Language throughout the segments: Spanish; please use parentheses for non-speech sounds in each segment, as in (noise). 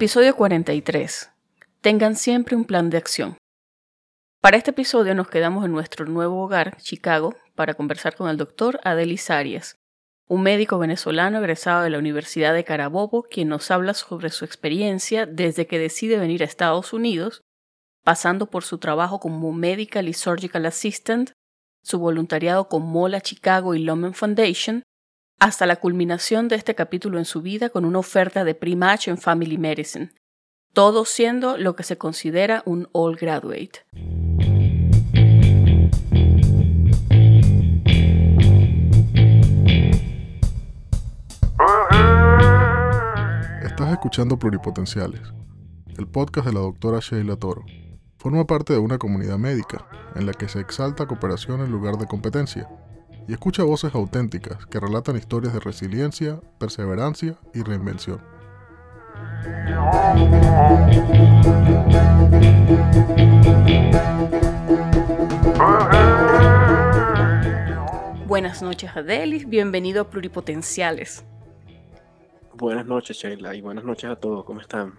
Episodio 43. Tengan siempre un plan de acción. Para este episodio nos quedamos en nuestro nuevo hogar, Chicago, para conversar con el doctor Adelis Arias, un médico venezolano egresado de la Universidad de Carabobo, quien nos habla sobre su experiencia desde que decide venir a Estados Unidos, pasando por su trabajo como Medical y Surgical Assistant, su voluntariado con Mola Chicago y Loman Foundation, hasta la culminación de este capítulo en su vida con una oferta de pre-match en Family Medicine, todo siendo lo que se considera un all graduate. Estás escuchando Pluripotenciales, el podcast de la doctora Sheila Toro. Forma parte de una comunidad médica en la que se exalta cooperación en lugar de competencia y escucha voces auténticas que relatan historias de resiliencia, perseverancia y reinvención. Buenas noches, Adelis. Bienvenido a Pluripotenciales. Buenas noches, Sheila, y buenas noches a todos. ¿Cómo están?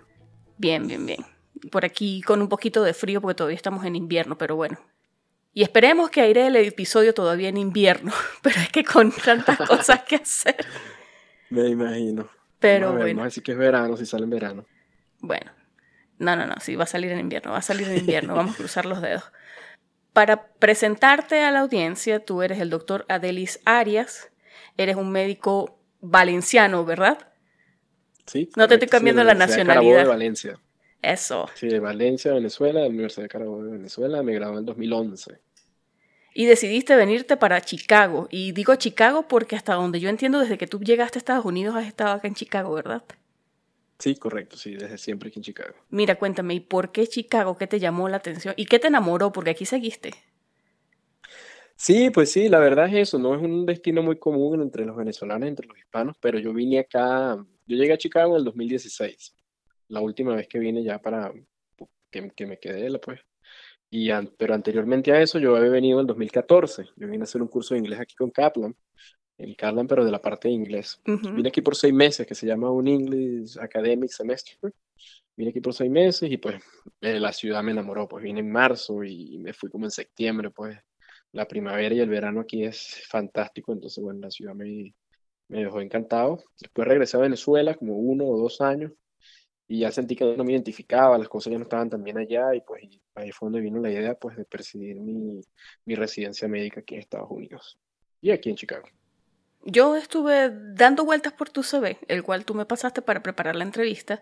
Bien, bien, bien. Por aquí con un poquito de frío porque todavía estamos en invierno, pero bueno. Y esperemos que aire el episodio todavía en invierno, (laughs) pero es que con tantas (laughs) cosas que hacer. Me imagino. Pero Vamos a ver, bueno. Vamos a decir que es verano, si sale en verano. Bueno, no, no, no, sí, va a salir en invierno, va a salir en invierno, vamos a cruzar los dedos. Para presentarte a la audiencia, tú eres el doctor Adelis Arias, eres un médico valenciano, ¿verdad? Sí. No te estoy correcto, sí, cambiando de la nacionalidad. de Valencia. Eso. Sí, de Valencia, Venezuela, de la Universidad de Carabobo de Venezuela. Me gradué en 2011. Y decidiste venirte para Chicago. Y digo Chicago porque hasta donde yo entiendo, desde que tú llegaste a Estados Unidos has estado acá en Chicago, ¿verdad? Sí, correcto, sí, desde siempre aquí en Chicago. Mira, cuéntame, ¿y por qué Chicago? ¿Qué te llamó la atención? ¿Y qué te enamoró? Porque aquí seguiste. Sí, pues sí, la verdad es eso, no es un destino muy común entre los venezolanos, entre los hispanos, pero yo vine acá, yo llegué a Chicago en el 2016, la última vez que vine ya para que, que me quedé, pues. Y an- pero anteriormente a eso yo había venido en el 2014, yo vine a hacer un curso de inglés aquí con Kaplan, en Kaplan, pero de la parte de inglés. Ujú. Vine aquí por seis meses, que se llama un English Academic Semester. Vine aquí por seis meses y pues eh, la ciudad me enamoró, pues vine en marzo y me fui como en septiembre, pues la primavera y el verano aquí es fantástico, entonces bueno, la ciudad me, me dejó encantado. Después regresé a Venezuela como uno o dos años y ya sentí que no me identificaba, las cosas ya no estaban tan bien allá y pues ahí fue donde vino la idea pues de perseguir mi, mi residencia médica aquí en Estados Unidos y aquí en Chicago. Yo estuve dando vueltas por tu CV, el cual tú me pasaste para preparar la entrevista,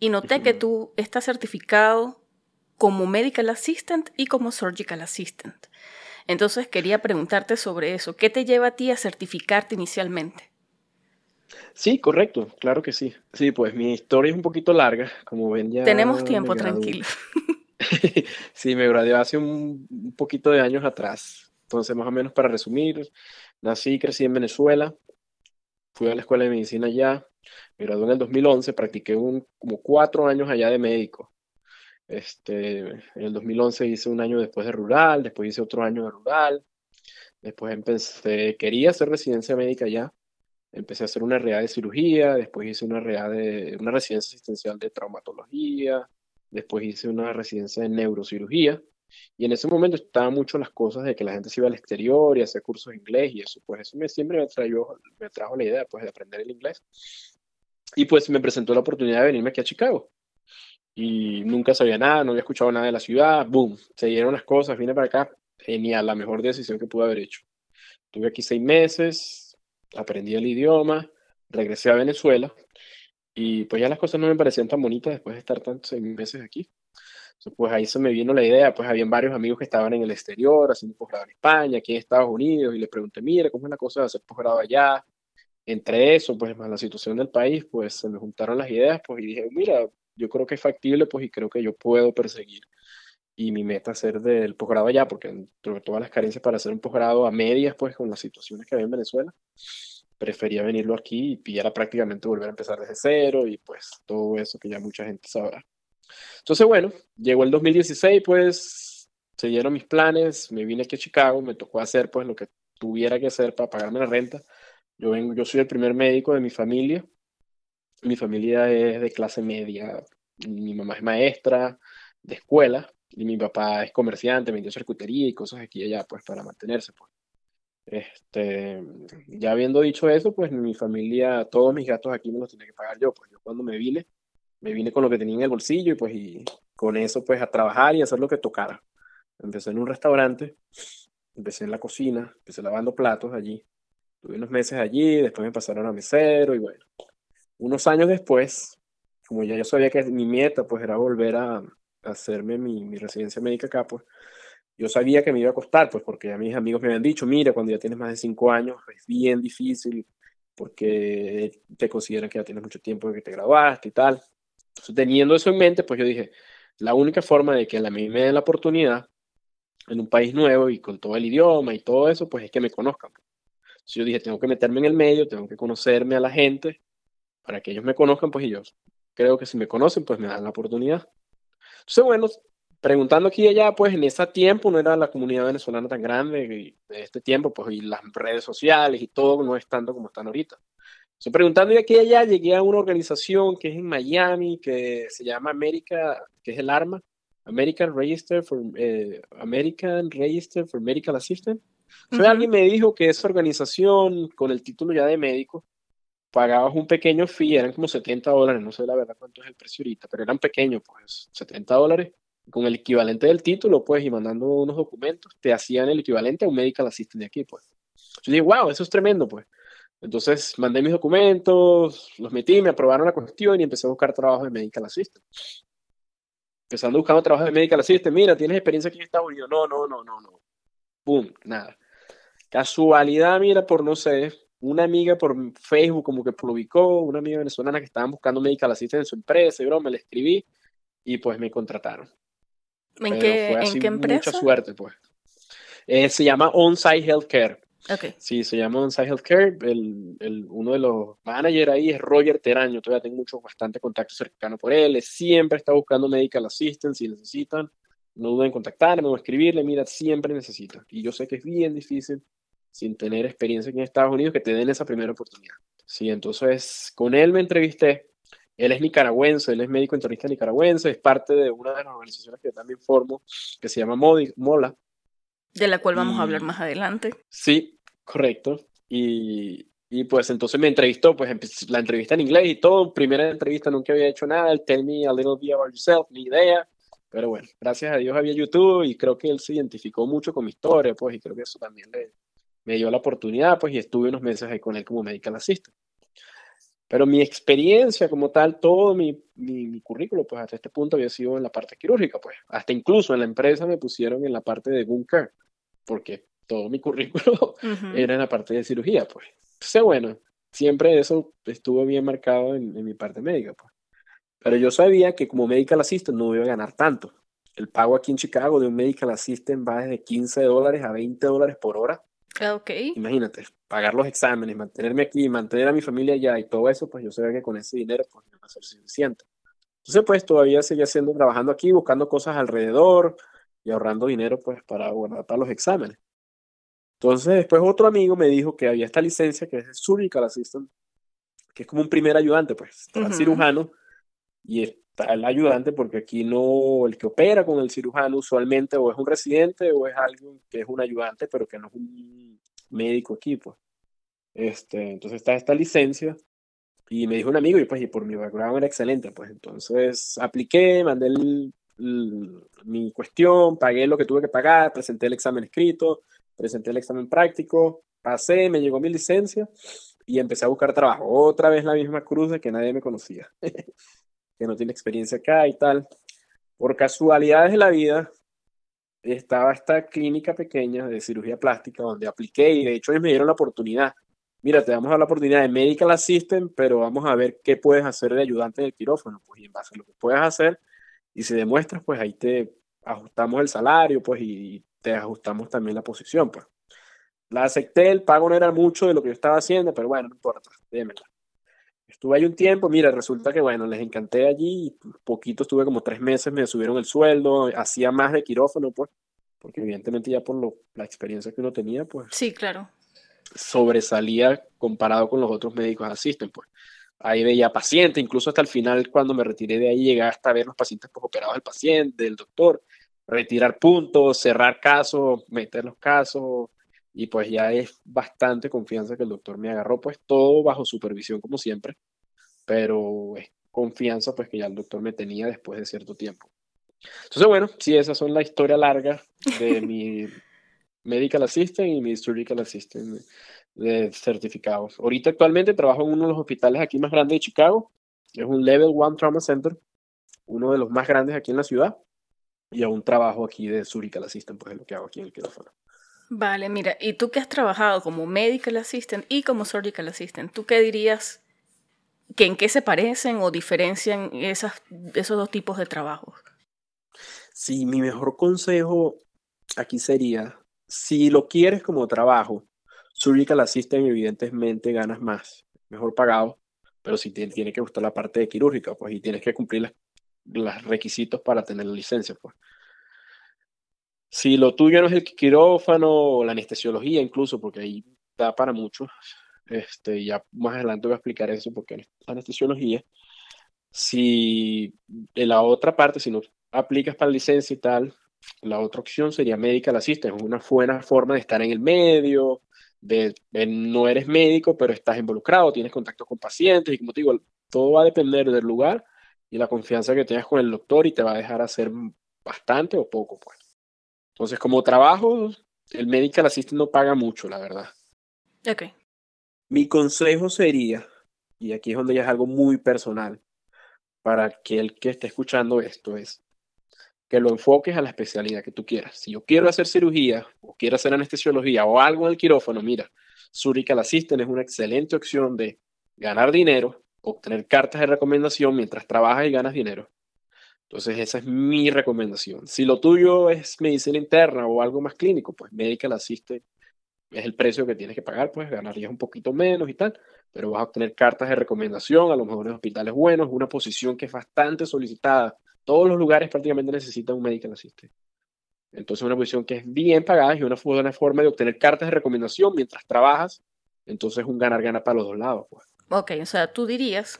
y noté que Ujú. tú estás certificado como Medical Assistant y como Surgical Assistant. Entonces quería preguntarte sobre eso. ¿Qué te lleva a ti a certificarte inicialmente? Sí, correcto, claro que sí. Sí, pues mi historia es un poquito larga, como ven ya Tenemos tiempo, tranquilo. (laughs) Sí, me gradué hace un, un poquito de años atrás. Entonces, más o menos para resumir, nací y crecí en Venezuela, fui a la escuela de medicina allá, me gradué en el 2011, practiqué un, como cuatro años allá de médico. Este, en el 2011 hice un año después de rural, después hice otro año de rural, después empecé, quería hacer residencia médica allá, empecé a hacer una RA de cirugía, después hice una RA de, una residencia asistencial de traumatología, después hice una residencia de neurocirugía, y en ese momento estaban mucho las cosas de que la gente se iba al exterior y hacía cursos de inglés y eso, pues eso me, siempre me, trajo, me trajo la idea pues de aprender el inglés. Y pues me presentó la oportunidad de venirme aquí a Chicago. Y nunca sabía nada, no había escuchado nada de la ciudad, boom, se dieron las cosas, vine para acá, genial, la mejor decisión que pude haber hecho. Estuve aquí seis meses, aprendí el idioma, regresé a Venezuela y pues ya las cosas no me parecían tan bonitas después de estar tantos seis meses aquí. Entonces, pues ahí se me vino la idea, pues habían varios amigos que estaban en el exterior, haciendo posgrado en España, aquí en Estados Unidos, y les pregunté, mira, ¿cómo es la cosa de hacer posgrado allá? Entre eso, pues más la situación del país, pues se me juntaron las ideas, pues y dije, mira, yo creo que es factible, pues y creo que yo puedo perseguir. Y mi meta es del posgrado allá, porque de todas las carencias para hacer un posgrado a medias, pues con las situaciones que había en Venezuela, prefería venirlo aquí y era prácticamente volver a empezar desde cero y pues todo eso que ya mucha gente sabrá. Entonces, bueno, llegó el 2016, pues se dieron mis planes, me vine aquí a Chicago, me tocó hacer pues lo que tuviera que hacer para pagarme la renta. Yo, vengo, yo soy el primer médico de mi familia. Mi familia es de clase media, Mi mamá es maestra de escuela y mi papá es comerciante, vendió charcutería y cosas aquí y allá, pues para mantenerse. Pues. Este, ya habiendo dicho eso, pues mi familia, todos mis gastos aquí me los tenía que pagar yo. Pues yo cuando me vine, me vine con lo que tenía en el bolsillo y pues y con eso pues a trabajar y hacer lo que tocara. Empecé en un restaurante, empecé en la cocina, empecé lavando platos allí. Tuve unos meses allí, después me pasaron a mesero y bueno. Unos años después, como ya yo sabía que mi meta pues era volver a, hacerme mi, mi, residencia médica acá, pues yo sabía que me iba a costar, pues porque a mis amigos me habían dicho, mira, cuando ya tienes más de cinco años es bien difícil porque te consideran que ya tienes mucho tiempo que te graduaste y tal. Entonces, teniendo eso en mente, pues yo dije, la única forma de que a mí me den la oportunidad en un país nuevo y con todo el idioma y todo eso, pues es que me conozcan. Entonces yo dije, tengo que meterme en el medio, tengo que conocerme a la gente para que ellos me conozcan, pues y yo creo que si me conocen, pues me dan la oportunidad. Entonces, bueno, preguntando aquí y allá, pues en ese tiempo no era la comunidad venezolana tan grande de este tiempo, pues y las redes sociales y todo no es tanto como están ahorita. Entonces, preguntando y aquí y allá, llegué a una organización que es en Miami, que se llama América, que es el ARMA, American Register for, eh, American Register for Medical Assistant. Alguien me dijo que esa organización, con el título ya de médico, pagabas un pequeño fee, eran como 70 dólares, no sé la verdad cuánto es el precio ahorita, pero eran pequeños, pues 70 dólares, con el equivalente del título, pues, y mandando unos documentos, te hacían el equivalente a un medical assistant de aquí, pues. Yo dije, wow, eso es tremendo, pues. Entonces mandé mis documentos, los metí, me aprobaron la cuestión y empecé a buscar trabajo de medical assistant. Empezando buscando trabajo de medical assistant, mira, ¿tienes experiencia aquí en Estados Unidos? No, no, no, no, no. Boom, nada. Casualidad, mira, por no sé, una amiga por Facebook como que publicó, una amiga venezolana que estaban buscando medical assistant en su empresa, y bro, me le escribí y pues me contrataron. ¿En, qué, ¿en qué empresa? Mucha suerte, pues. Eh, se llama On-Site Healthcare. Okay. Sí, se llama On-Site Healthcare. El, el, uno de los managers ahí es Roger Teraño. Todavía tengo mucho, bastante contacto cercano por él. siempre está buscando medical assistance si necesitan. No duden en contactarme o escribirle. Mira, siempre necesitan. Y yo sé que es bien difícil sin tener experiencia aquí en Estados Unidos, que te den esa primera oportunidad. Sí, entonces con él me entrevisté. Él es nicaragüense, él es médico internista nicaragüense, es parte de una de las organizaciones que yo también formo, que se llama MOLA. De la cual vamos a hablar más adelante. Sí, correcto. Y, y pues entonces me entrevistó, pues la entrevista en inglés y todo, primera entrevista nunca había hecho nada, el tell me a little bit about yourself, ni idea, pero bueno, gracias a Dios había YouTube y creo que él se identificó mucho con mi historia, pues, y creo que eso también le, me dio la oportunidad, pues, y estuve unos meses ahí con él como medical assistant. Pero mi experiencia como tal, todo mi, mi, currículo, pues hasta este punto había sido en la parte quirúrgica, pues. Hasta incluso en la empresa me pusieron en la parte de wound care, porque todo mi currículo (laughs) era en la parte de cirugía, pues. Entonces, bueno, siempre eso estuvo bien marcado en, en, mi parte médica, pues. Pero yo sabía que como medical assistant no iba a ganar tanto. El pago aquí en Chicago de un medical assistant va desde 15 dólares a 20 dólares por hora okay. Imagínate, pagar los exámenes, mantenerme aquí, mantener a mi familia allá y todo eso, pues yo sabía que con ese dinero pues no va a ser suficiente. Entonces, pues todavía seguía haciendo, trabajando aquí, buscando cosas alrededor y ahorrando dinero pues para guardar para los exámenes. Entonces, después otro amigo me dijo que había esta licencia que es Surgical Assistant, que es como un primer ayudante, pues, está el cirujano y el ayudante porque aquí no, el que opera con el cirujano usualmente o es un residente o es alguien que es un ayudante, pero que no es un médico aquí, pues. Este, entonces está esta licencia y me dijo un amigo y pues y por mi background era excelente, pues entonces apliqué, mandé mi cuestión, pagué lo que tuve que pagar, presenté el examen escrito, presenté el examen práctico, pasé, me llegó mi licencia y empecé a buscar trabajo. Otra vez la misma cruz de que nadie me conocía. (laughs) que no tiene experiencia acá y tal. Por casualidades de la vida, estaba esta clínica pequeña de cirugía plástica donde apliqué y de hecho ellos me dieron la oportunidad. Mira, te vamos a la oportunidad de medical assistant, pero vamos a ver qué puedes hacer de ayudante del quirófano. Pues y en base a lo que puedas hacer y si demuestras, pues ahí te ajustamos el salario, pues y te ajustamos también la posición, pues. La acepté, el pago no era mucho de lo que yo estaba haciendo, pero bueno, no importa, démela. Estuve ahí un tiempo, mira, resulta que bueno, les encanté allí, poquito estuve como tres meses, me subieron el sueldo, hacía más de quirófano, pues, porque evidentemente ya por lo, la experiencia que uno tenía, pues. Sí, claro. Sobresalía comparado con los otros médicos asisten, pues. ahí veía pacientes, incluso hasta el final cuando me retiré de ahí llegué hasta ver los pacientes operados del paciente, del doctor, retirar puntos, cerrar casos, meter los casos, y pues ya es bastante confianza que el doctor me agarró, pues todo bajo supervisión como siempre, pero es confianza pues que ya el doctor me tenía después de cierto tiempo. Entonces bueno, sí, esas son la historia larga de (laughs) mi medical assistant y mi surgical assistant de certificados. Ahorita actualmente trabajo en uno de los hospitales aquí más grandes de Chicago, es un Level 1 Trauma Center, uno de los más grandes aquí en la ciudad, y aún trabajo aquí de surgical assistant, pues es lo que hago aquí en el quirófano. Vale, mira, y tú que has trabajado como medical assistant y como surgical assistant, ¿tú qué dirías que en qué se parecen o diferencian esas, esos dos tipos de trabajos? Sí, mi mejor consejo aquí sería, si lo quieres como trabajo, surgical assistant evidentemente ganas más, mejor pagado, pero si te tiene que gustar la parte de quirúrgica, pues y tienes que cumplir los requisitos para tener la licencia, pues. Si lo tuyo no es el quirófano o la anestesiología incluso, porque ahí da para mucho, este, ya más adelante voy a explicar eso porque es anestesiología. Si en la otra parte, si no aplicas para licencia y tal, la otra opción sería medical assistant, es una buena forma de estar en el medio, de, no eres médico, pero estás involucrado, tienes contacto con pacientes y como te digo, todo va a depender del lugar y la confianza que tengas con el doctor y te va a dejar hacer bastante o poco, pues. Entonces, como trabajo, el medical assistant no paga mucho, la verdad. Ok. Mi consejo sería, y aquí es donde ya es algo muy personal, para aquel que esté escuchando esto, es que lo enfoques a la especialidad que tú quieras. Si yo quiero hacer cirugía, o quiero hacer anestesiología, o algo en el quirófano, mira, Surgical Assistant es una excelente opción de ganar dinero, obtener cartas de recomendación mientras trabajas y ganas dinero, entonces, esa es mi recomendación. Si lo tuyo es medicina interna o algo más clínico, pues Medical Assistant es el precio que tienes que pagar, pues ganarías un poquito menos y tal, pero vas a obtener cartas de recomendación a los mejores hospitales buenos, una posición que es bastante solicitada. Todos los lugares prácticamente necesitan un Medical Assistant. Entonces, una posición que es bien pagada y una buena forma de obtener cartas de recomendación mientras trabajas. Entonces, un ganar-ganar para los dos lados. Pues. Ok, o sea, tú dirías,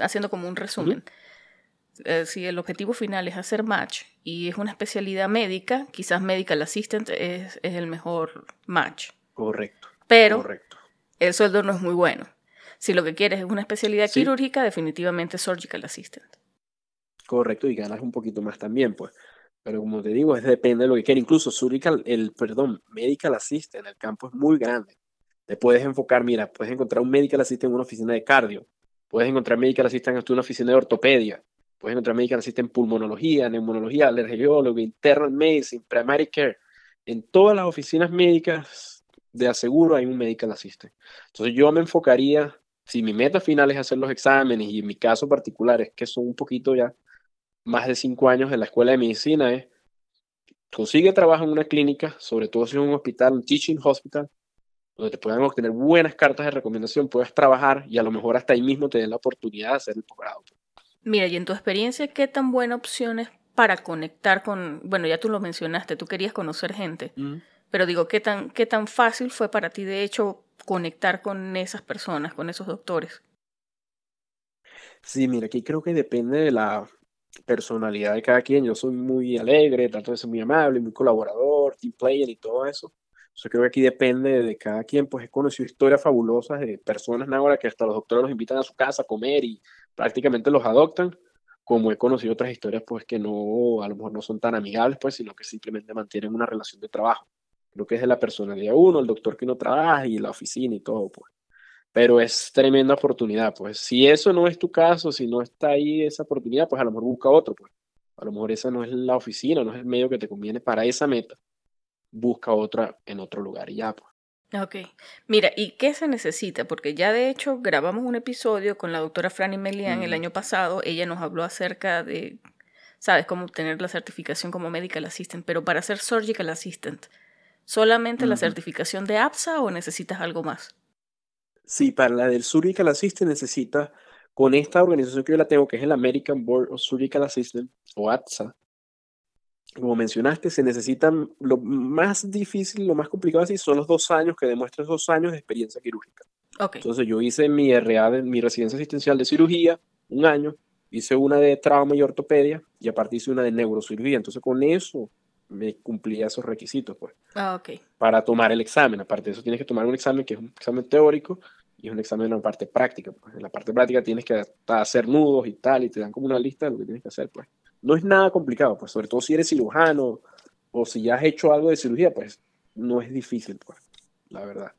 haciendo como un resumen, eh, si el objetivo final es hacer match y es una especialidad médica, quizás medical assistant es, es el mejor match. Correcto. Pero correcto. el sueldo no es muy bueno. Si lo que quieres es una especialidad quirúrgica, definitivamente surgical assistant. Correcto, y ganas un poquito más también, pues. Pero como te digo, es depende de lo que quieras. Incluso surgical, el, perdón, medical assistant, el campo es muy grande. Te puedes enfocar, mira, puedes encontrar un medical assistant en una oficina de cardio, puedes encontrar medical assistant en una oficina de ortopedia, Puedes encontrar médica en pulmonología, neumonología, alergiólogo, internal medicine, primary care. En todas las oficinas médicas de aseguro hay un medical assistant. Entonces yo me enfocaría, si mi meta final es hacer los exámenes y en mi caso particular es que son un poquito ya más de cinco años en la escuela de medicina, es consigue trabajo en una clínica, sobre todo si es un hospital, un teaching hospital, donde te puedan obtener buenas cartas de recomendación, puedas trabajar y a lo mejor hasta ahí mismo te den la oportunidad de hacer el posgrado. Mira, y en tu experiencia, ¿qué tan buena opción es para conectar con, bueno, ya tú lo mencionaste, tú querías conocer gente, pero digo, ¿qué tan, ¿qué tan fácil fue para ti, de hecho, conectar con esas personas, con esos doctores? Sí, mira, aquí creo que depende de la personalidad de cada quien. Yo soy muy alegre, trato de ser muy amable, muy colaborador, team player y todo eso. Yo creo que aquí depende de cada quien, pues he conocido historias fabulosas de personas ahora que hasta los doctores los invitan a su casa a comer y prácticamente los adoptan, como he conocido otras historias pues que no, a lo mejor no son tan amigables pues, sino que simplemente mantienen una relación de trabajo. Creo que es de la personalidad uno, el doctor que no trabaja y la oficina y todo pues. Pero es tremenda oportunidad pues. Si eso no es tu caso, si no está ahí esa oportunidad, pues a lo mejor busca otro pues. A lo mejor esa no es la oficina, no es el medio que te conviene para esa meta busca otra en otro lugar y ya. Pues. Ok. Mira, ¿y qué se necesita? Porque ya de hecho grabamos un episodio con la doctora Franny Melian el año pasado. Ella nos habló acerca de, ¿sabes?, cómo obtener la certificación como medical assistant. Pero para ser surgical assistant, ¿solamente la certificación de APSA o necesitas algo más? Sí, para la del surgical assistant necesitas, con esta organización que yo la tengo, que es el American Board of Surgical Assistant, o APSA, como mencionaste, se necesitan lo más difícil, lo más complicado así, son los dos años que demuestras dos años de experiencia quirúrgica. Entonces yo hice mi RA, de, mi residencia asistencial de cirugía, un año, hice una de trauma y ortopedia y aparte hice una de neurocirugía. Entonces con eso me cumplía esos requisitos, pues. Ah, ok. Para tomar el examen. Aparte de eso tienes que tomar un examen que es un examen teórico y es un examen en la parte práctica. Pues. En la parte práctica tienes que hacer nudos y tal y te dan como una lista de lo que tienes que hacer, pues. No es nada complicado, pues, sobre todo si eres cirujano o si ya has hecho algo de cirugía, pues no es difícil, pues, la verdad.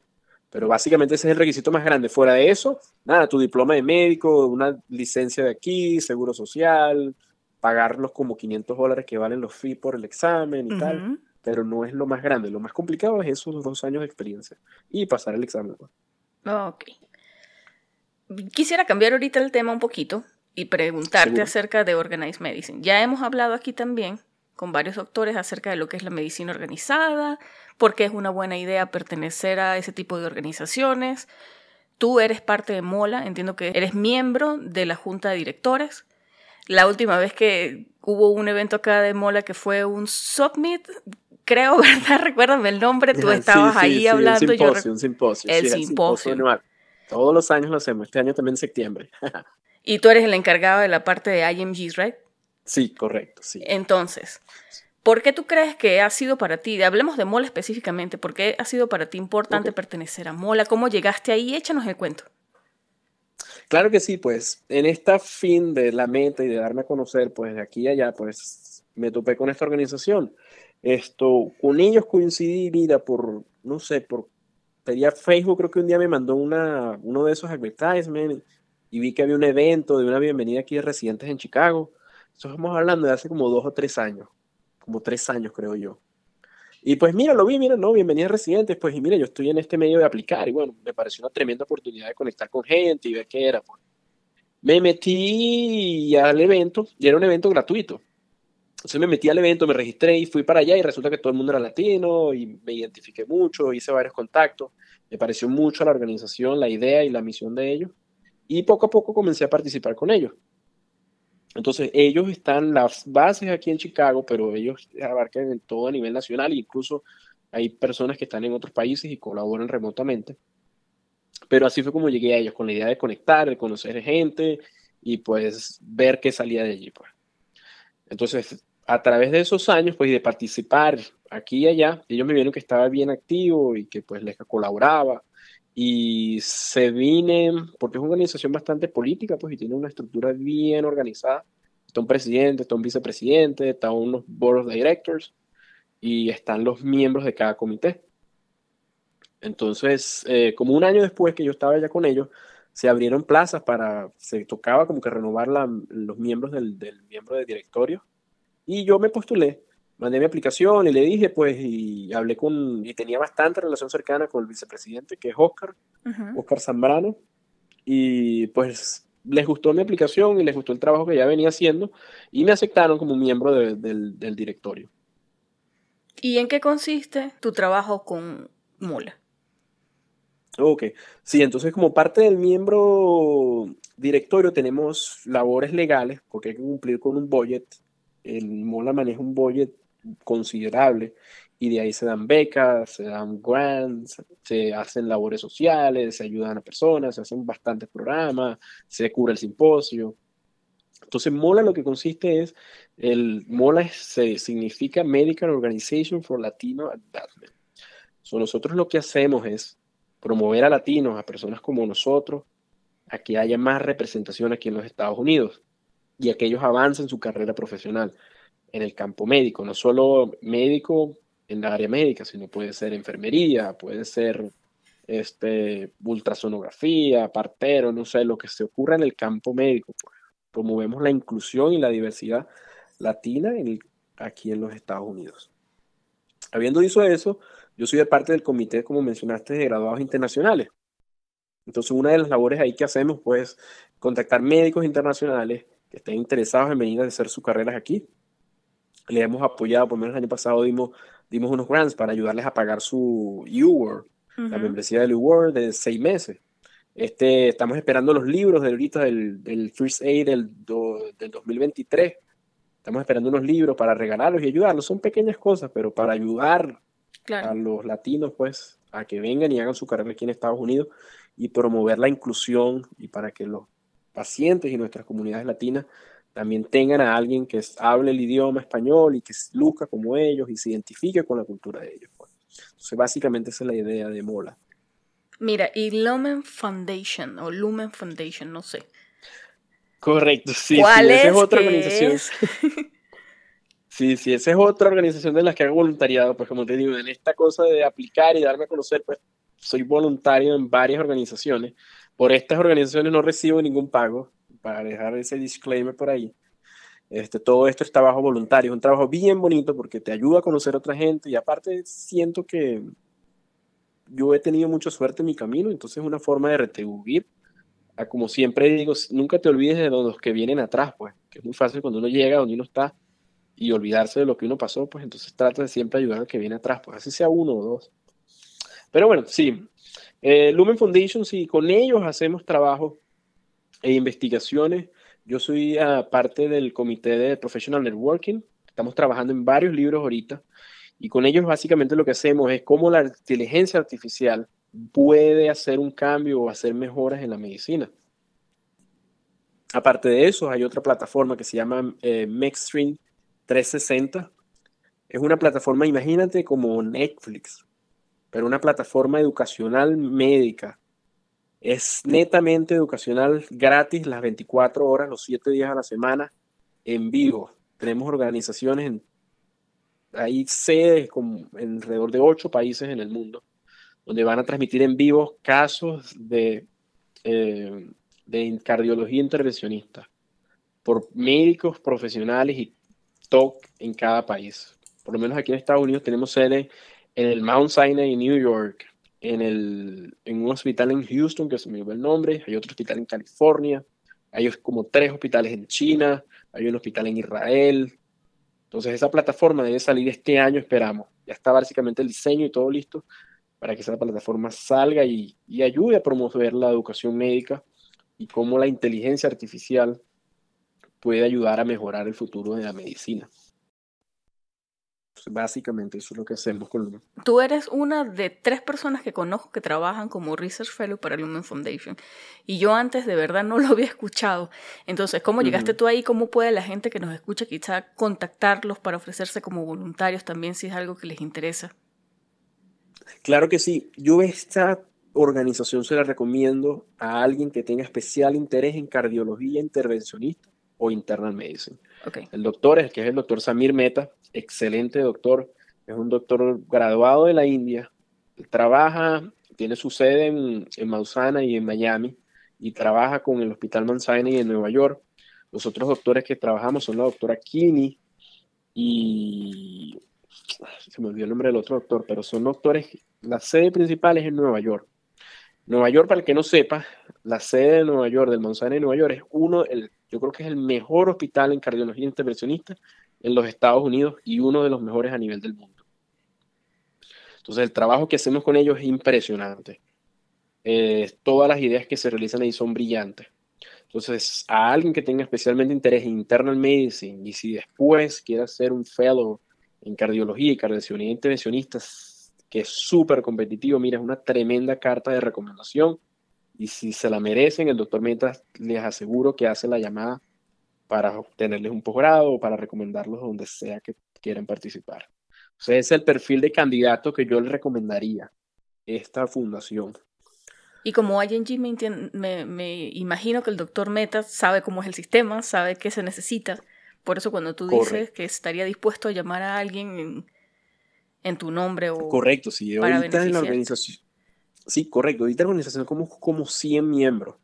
Pero básicamente ese es el requisito más grande. Fuera de eso, nada, tu diploma de médico, una licencia de aquí, seguro social, pagarlos como 500 dólares que valen los fees por el examen y tal. Pero no es lo más grande. Lo más complicado es esos dos años de experiencia y pasar el examen. Pues. Ok. Quisiera cambiar ahorita el tema un poquito y preguntarte acerca de Organized Medicine. Ya hemos hablado aquí también con varios doctores acerca de lo que es la medicina organizada, por qué es una buena idea pertenecer a ese tipo de organizaciones. Tú eres parte de Mola, entiendo que eres miembro de la junta de directores. La última vez que hubo un evento acá de Mola que fue un Submit, creo, (laughs) ¿verdad? Recuérdame el nombre, tú (laughs) estabas ahí hablando. Un simposio, un simposio. El simposio. Todos los años lo hacemos, este año también en septiembre. (laughs) y tú eres el encargado de la parte de IMGs, ¿right? Sí, correcto, sí. Entonces, ¿por qué tú crees que ha sido para ti, hablemos de Mola específicamente, ¿por qué ha sido para ti importante pertenecer a Mola? ¿Cómo llegaste ahí? Échanos el cuento. Claro que sí, pues en esta fin de la meta y de darme a conocer, pues de aquí a allá, pues me topé con esta organización. Esto, con ellos coincidí, mira, por, no sé, por pedía Facebook, creo que un día me mandó una, uno de esos advertisements y vi que había un evento de una bienvenida aquí de residentes en Chicago. Estamos hablando de hace como dos o tres años, como tres años creo yo. Y pues mira, lo vi, mira, no, bienvenida residentes, pues y mira, yo estoy en este medio de aplicar y bueno, me pareció una tremenda oportunidad de conectar con gente y ver qué era. Pues. Me metí al evento y era un evento gratuito. Entonces me metí al evento, me registré y fui para allá y resulta que todo el mundo era latino y me identifiqué mucho, hice varios contactos, me pareció mucho la organización, la idea y la misión de ellos y poco a poco comencé a participar con ellos. Entonces, ellos están, las bases aquí en Chicago, pero ellos abarcan en todo a nivel nacional e incluso hay personas que están en otros países y colaboran remotamente. Pero así fue como llegué a ellos, con la idea de conectar, de conocer gente y pues ver qué salía de allí. Pues. Entonces, a través de esos años, pues de participar aquí y allá, ellos me vieron que estaba bien activo y que pues les colaboraba y se vine, porque es una organización bastante política, pues, y tiene una estructura bien organizada. Está un presidente, está un vicepresidente, están unos board of directors y están los miembros de cada comité. Entonces, eh, como un año después que yo estaba ya con ellos, se abrieron plazas para, se tocaba como que renovar la, los miembros del, del miembro de directorio y yo me postulé mandé mi aplicación y le dije, pues, y hablé con, y tenía bastante relación cercana con el vicepresidente, que es Oscar, Oscar Zambrano, y pues les gustó mi aplicación y les gustó el trabajo que ya venía haciendo y me aceptaron como miembro del, del directorio. ¿Y en qué consiste tu trabajo con Mula? Ok, sí, entonces como parte del miembro directorio tenemos labores legales porque hay que cumplir con un budget. El Mola maneja un budget considerable y de ahí se dan becas, se dan grants, se hacen labores sociales, se ayudan a personas, se hacen bastantes programas, se cura el simposio. Entonces, MOLA lo que consiste es, el MOLA se, significa Medical Organization for Latino Advancement. nosotros lo que hacemos es promover a latinos, a personas como nosotros, a que haya más representación aquí en los Estados Unidos y a que ellos avancen su carrera profesional en el campo médico, no solo médico en la área médica, sino puede ser enfermería, puede ser este, ultrasonografía, partero, no sé, lo que se ocurra en el campo médico. Promovemos la inclusión y la diversidad latina en aquí en los Estados Unidos. Habiendo dicho eso, yo soy de parte del comité, como mencionaste, de graduados internacionales. Entonces, una de las labores ahí que hacemos, pues, contactar médicos internacionales que estén interesados en venir a hacer sus carreras aquí le hemos apoyado, por lo menos el año pasado dimos, dimos unos grants para ayudarles a pagar su U-Word, la membresía del U-Word de seis meses. Este, estamos esperando los libros de ahorita del, del First Aid del, del 2023. Estamos esperando unos libros para regalarlos y ayudarlos. Son pequeñas cosas, pero para ayudar a los latinos, pues, a que vengan y hagan su carrera aquí en Estados Unidos y promover la inclusión y para que los pacientes y nuestras comunidades latinas también tengan a alguien que hable el idioma español y que luzca como ellos y se identifique con la cultura de ellos. Pues. Entonces, básicamente esa es la idea de Mola. Mira, y Lumen Foundation o Lumen Foundation, no sé. Correcto, sí, ¿Cuál es, esa es otra organización. (laughs) sí, sí, esa es otra organización de las que hago voluntariado, pues como te digo, en esta cosa de aplicar y darme a conocer, pues soy voluntario en varias organizaciones. Por estas organizaciones no recibo ningún pago, para dejar ese disclaimer por ahí. Este, todo esto es trabajo voluntario, es un trabajo bien bonito porque te ayuda a conocer a otra gente y aparte siento que yo he tenido mucha suerte en mi camino, entonces es una forma de retribuir. A, como siempre digo, nunca te olvides de los que vienen atrás, pues, que es muy fácil cuando uno llega donde uno está y olvidarse de lo que uno pasó, pues entonces trata de siempre ayudar al que viene atrás, pues así sea uno o dos. Pero bueno, sí, eh, Lumen Foundation, sí, con ellos hacemos trabajo e investigaciones. Yo soy uh, parte del comité de Professional Networking. Estamos trabajando en varios libros ahorita y con ellos básicamente lo que hacemos es cómo la inteligencia artificial puede hacer un cambio o hacer mejoras en la medicina. Aparte de eso, hay otra plataforma que se llama eh, 360. Es una plataforma, imagínate, como Netflix, pero una plataforma educacional médica es netamente educacional, gratis, las 24 horas, los 7 días a la semana, en vivo. Tenemos organizaciones, en, hay sedes con alrededor de 8 países en el mundo, donde van a transmitir en vivo casos de, eh, de cardiología intervencionista por médicos profesionales y TOC en cada país. Por lo menos aquí en Estados Unidos tenemos sede en el Mount Sinai en New York, en, el, en un hospital en Houston, que se me dio el nombre, hay otro hospital en California, hay como tres hospitales en China, hay un hospital en Israel. Entonces esa plataforma debe salir este año, esperamos. Ya está básicamente el diseño y todo listo para que esa plataforma salga y, y ayude a promover la educación médica y cómo la inteligencia artificial puede ayudar a mejorar el futuro de la medicina. Básicamente eso es lo que hacemos con Lumen. Tú eres una de tres personas que conozco que trabajan como Research Fellow para Lumen Foundation. Y yo antes de verdad no lo había escuchado. Entonces, ¿cómo llegaste tú ahí? ¿Cómo puede la gente que nos escucha quizá contactarlos para ofrecerse como voluntarios también si es algo que les interesa? Claro que sí. Yo esta organización se la recomiendo a alguien que tenga especial interés en cardiología intervencionista o internal medicine. El doctor, es que es el doctor Samir Meta, excelente doctor, es un doctor graduado de la India, trabaja, tiene su sede en, en Mausana y en Miami, y trabaja con el Hospital Sinai en Nueva York. Los otros doctores que trabajamos son la doctora Kini y se me olvidó el nombre del otro doctor, pero son doctores, la sede principal es en Nueva York. Nueva York, para el que no sepa, la sede de Nueva York, del Sinai de Nueva York, es uno, el, yo creo que es el mejor hospital en cardiología intervencionista en los Estados Unidos y uno de los mejores a nivel del mundo. Entonces el trabajo que hacemos con ellos es impresionante. Eh, todas las ideas que se realizan ahí son brillantes. Entonces, a alguien que tenga especialmente interés en internal medicine y si después quiere hacer un fellow en cardiología y cardiología intervencionista, que es súper competitivo, mira, es una tremenda carta de recomendación y si se la merecen, el doctor Metas les aseguro que hace la llamada para obtenerles un posgrado o para recomendarlos donde sea que quieran participar. O sea, ese es el perfil de candidato que yo les recomendaría esta fundación. Y como ING me, me, me, imagino que el doctor Meta sabe cómo es el sistema, sabe qué se necesita. Por eso cuando tú dices que estaría dispuesto a llamar a alguien en, en tu nombre o... Correcto, sí. Ahorita en la organización... Sí, correcto. Ahorita la organización somos como 100 miembros.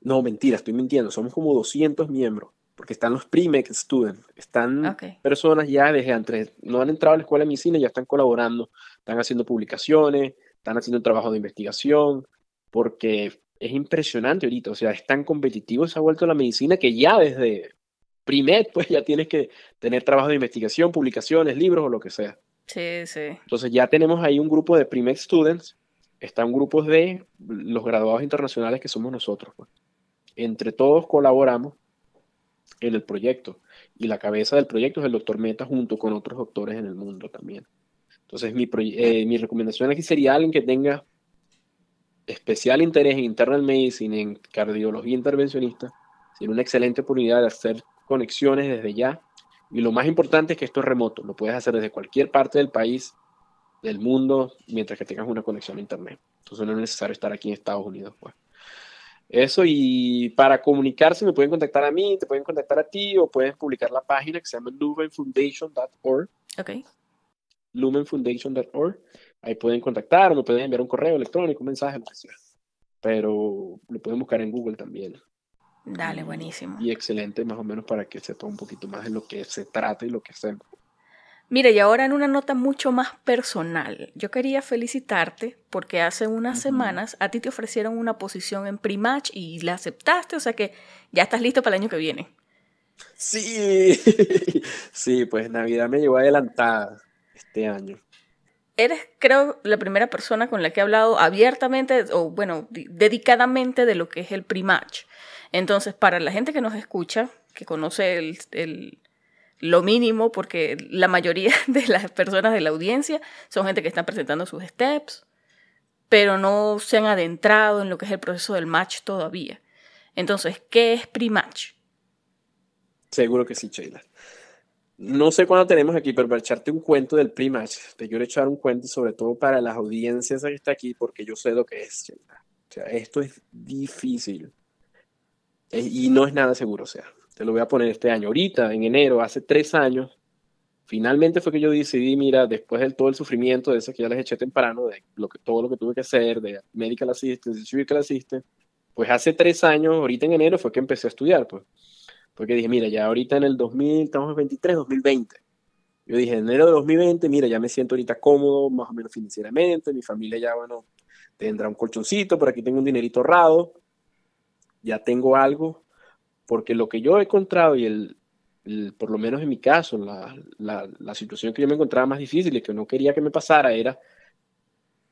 No, mentira, estoy mintiendo. Somos como 200 miembros porque están los pre students, están personas ya desde antes, no han entrado a la escuela de medicina, ya están colaborando, están haciendo publicaciones, están haciendo trabajo de investigación, porque es impresionante ahorita, o sea, es tan competitivo, se ha vuelto la medicina que ya desde primet, (laughs) pues ya tienes que tener trabajo de investigación, publicaciones, libros o lo que sea. Sí, sí. Entonces ya tenemos ahí un grupo de pre students, están grupos de los graduados internacionales que somos nosotros. Pues. Entre todos colaboramos en el proyecto. Y la cabeza del proyecto es el doctor Meta junto con otros doctores en el mundo también. Entonces, mi, eh, mi recomendación aquí sería alguien que tenga especial interés en internal medicine, en cardiología intervencionista, tiene una excelente oportunidad de hacer conexiones desde ya. Y lo más importante es que esto es remoto, lo puedes hacer desde cualquier parte del país, del mundo, mientras que tengas una conexión a internet. Entonces no es necesario estar aquí en Estados Unidos. Pues. Eso, y para comunicarse me pueden contactar a mí, te pueden contactar a ti, o puedes publicar la página que se llama lumenfoundation.org. Ok. lumenfoundation.org. Ahí pueden contactar o me pueden enviar un correo electrónico, un mensaje, lo que sea. Pero lo pueden buscar en Google también. Dale, buenísimo. Y excelente, más o menos, para que sepa un poquito más de lo que se trata y lo que hacemos. Mire, y ahora en una nota mucho más personal, yo quería felicitarte porque hace unas semanas a ti te ofrecieron una posición en Primatch y la aceptaste, o sea que ya estás listo para el año que viene. Sí, (laughs) sí, pues Navidad me llevó adelantada este año. Eres, creo, la primera persona con la que he hablado abiertamente o, bueno, dedicadamente de lo que es el Primatch. Entonces, para la gente que nos escucha, que conoce el lo mínimo, porque la mayoría (laughs) de las personas de la audiencia son gente que están presentando sus steps, pero no se han adentrado en lo que es el proceso del match todavía. Entonces, ¿qué es pre-match? Seguro que sí, Sheila. No sé cuándo tenemos aquí, pero para echarte un cuento del pre-match, te quiero echar un cuento sobre todo para las audiencias que está aquí, porque yo sé lo que es, esto es difícil. Y no es nada seguro, o sea, te lo voy a poner este año. Ahorita, en enero, hace tres años, finalmente fue que yo decidí, mira, después de todo el sufrimiento de eso que ya les eché temprano, de lo que, todo lo que tuve que hacer, de medical assistant, de civil assistant, pues hace tres años, ahorita en enero, fue que empecé a estudiar, pues. Porque dije, mira, ya ahorita en el 2000, estamos en 23, 2020. Yo dije, en enero de 2020, mira, ya me siento ahorita cómodo, más o menos financieramente, mi familia ya, bueno, tendrá un colchoncito, por aquí tengo un dinerito ahorrado, ya tengo algo porque lo que yo he encontrado y el, por lo menos en mi caso, la, la, la, situación que yo me encontraba más difícil y que no quería que me pasara era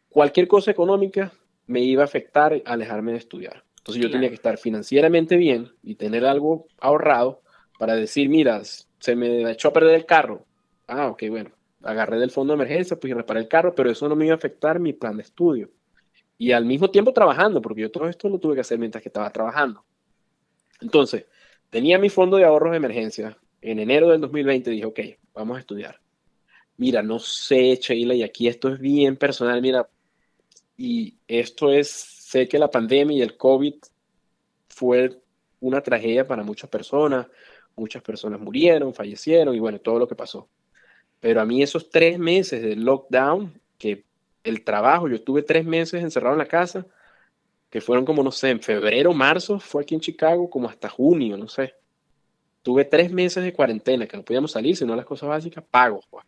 cualquier cosa económica me iba a afectar alejarme de estudiar. Entonces yo tenía que estar financieramente bien y tener algo ahorrado para decir, mira, se me echó a perder el carro. Ah, ok, bueno, agarré del fondo de emergencia, pues y reparé el carro, pero eso no me iba a afectar mi plan de estudio. Y al mismo tiempo trabajando, porque yo todo esto lo tuve que hacer mientras que estaba trabajando. Entonces, tenía mi fondo de ahorros de emergencia. En enero del 2020 dije, ok, vamos a estudiar. Mira, no sé, Sheila, y aquí esto es bien personal, mira, y esto es, sé que la pandemia y el COVID fue una tragedia para muchas personas, muchas personas murieron, fallecieron y bueno, todo lo que pasó. Pero a mí esos tres meses de lockdown, que el trabajo, yo estuve tres meses encerrado en la casa, que fueron como, no sé, en febrero, marzo, fue aquí en Chicago, como hasta junio, no sé. Tuve tres meses de cuarentena, que no podíamos salir, sino las cosas básicas, pago. Pues.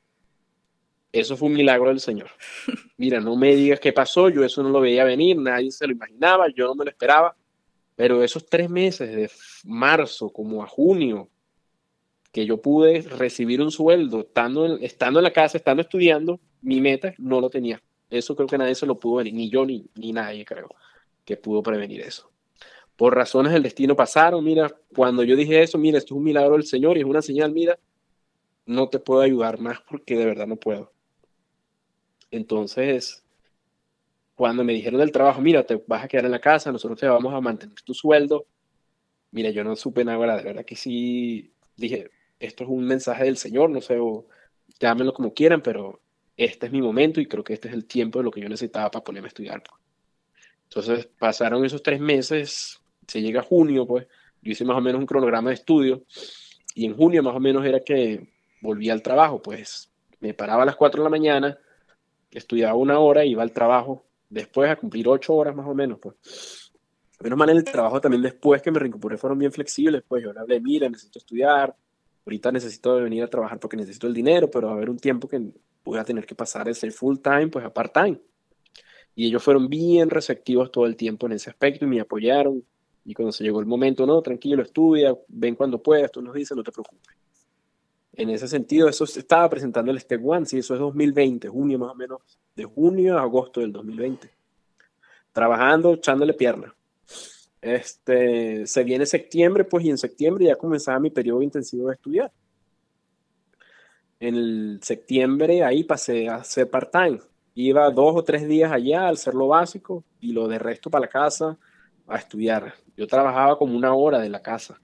Eso fue un milagro del Señor. (laughs) Mira, no me digas qué pasó, yo eso no lo veía venir, nadie se lo imaginaba, yo no me lo esperaba. Pero esos tres meses, de marzo como a junio, que yo pude recibir un sueldo estando en, estando en la casa, estando estudiando, mi meta no lo tenía. Eso creo que nadie se lo pudo venir, ni yo ni, ni nadie, creo que pudo prevenir eso. Por razones del destino pasaron, mira, cuando yo dije eso, mira, esto es un milagro del Señor y es una señal, mira, no te puedo ayudar más porque de verdad no puedo. Entonces, cuando me dijeron del trabajo, mira, te vas a quedar en la casa, nosotros te vamos a mantener tu sueldo, mira, yo no supe nada, de verdad que sí, dije, esto es un mensaje del Señor, no sé, o llámenlo como quieran, pero este es mi momento y creo que este es el tiempo de lo que yo necesitaba para ponerme a estudiar. Entonces pasaron esos tres meses, se llega a junio, pues yo hice más o menos un cronograma de estudio y en junio más o menos era que volvía al trabajo, pues me paraba a las 4 de la mañana, estudiaba una hora, iba al trabajo, después a cumplir 8 horas más o menos, pues. Menos mal en el trabajo también después que me reincorporé fueron bien flexibles, pues yo le hablé, mira, necesito estudiar, ahorita necesito venir a trabajar porque necesito el dinero, pero va a haber un tiempo que voy a tener que pasar de ser full time, pues a part time. Y ellos fueron bien receptivos todo el tiempo en ese aspecto y me apoyaron. Y cuando se llegó el momento, no, tranquilo, estudia, ven cuando puedas, tú nos dices, no te preocupes. En ese sentido, eso estaba presentando el Step One, sí, eso es 2020, junio más o menos, de junio a agosto del 2020. Trabajando, echándole pierna. Este, se viene septiembre, pues, y en septiembre ya comenzaba mi periodo intensivo de estudiar. En el septiembre ahí pasé a ser part-time Iba dos o tres días allá al hacer lo básico y lo de resto para la casa a estudiar. Yo trabajaba como una hora de la casa.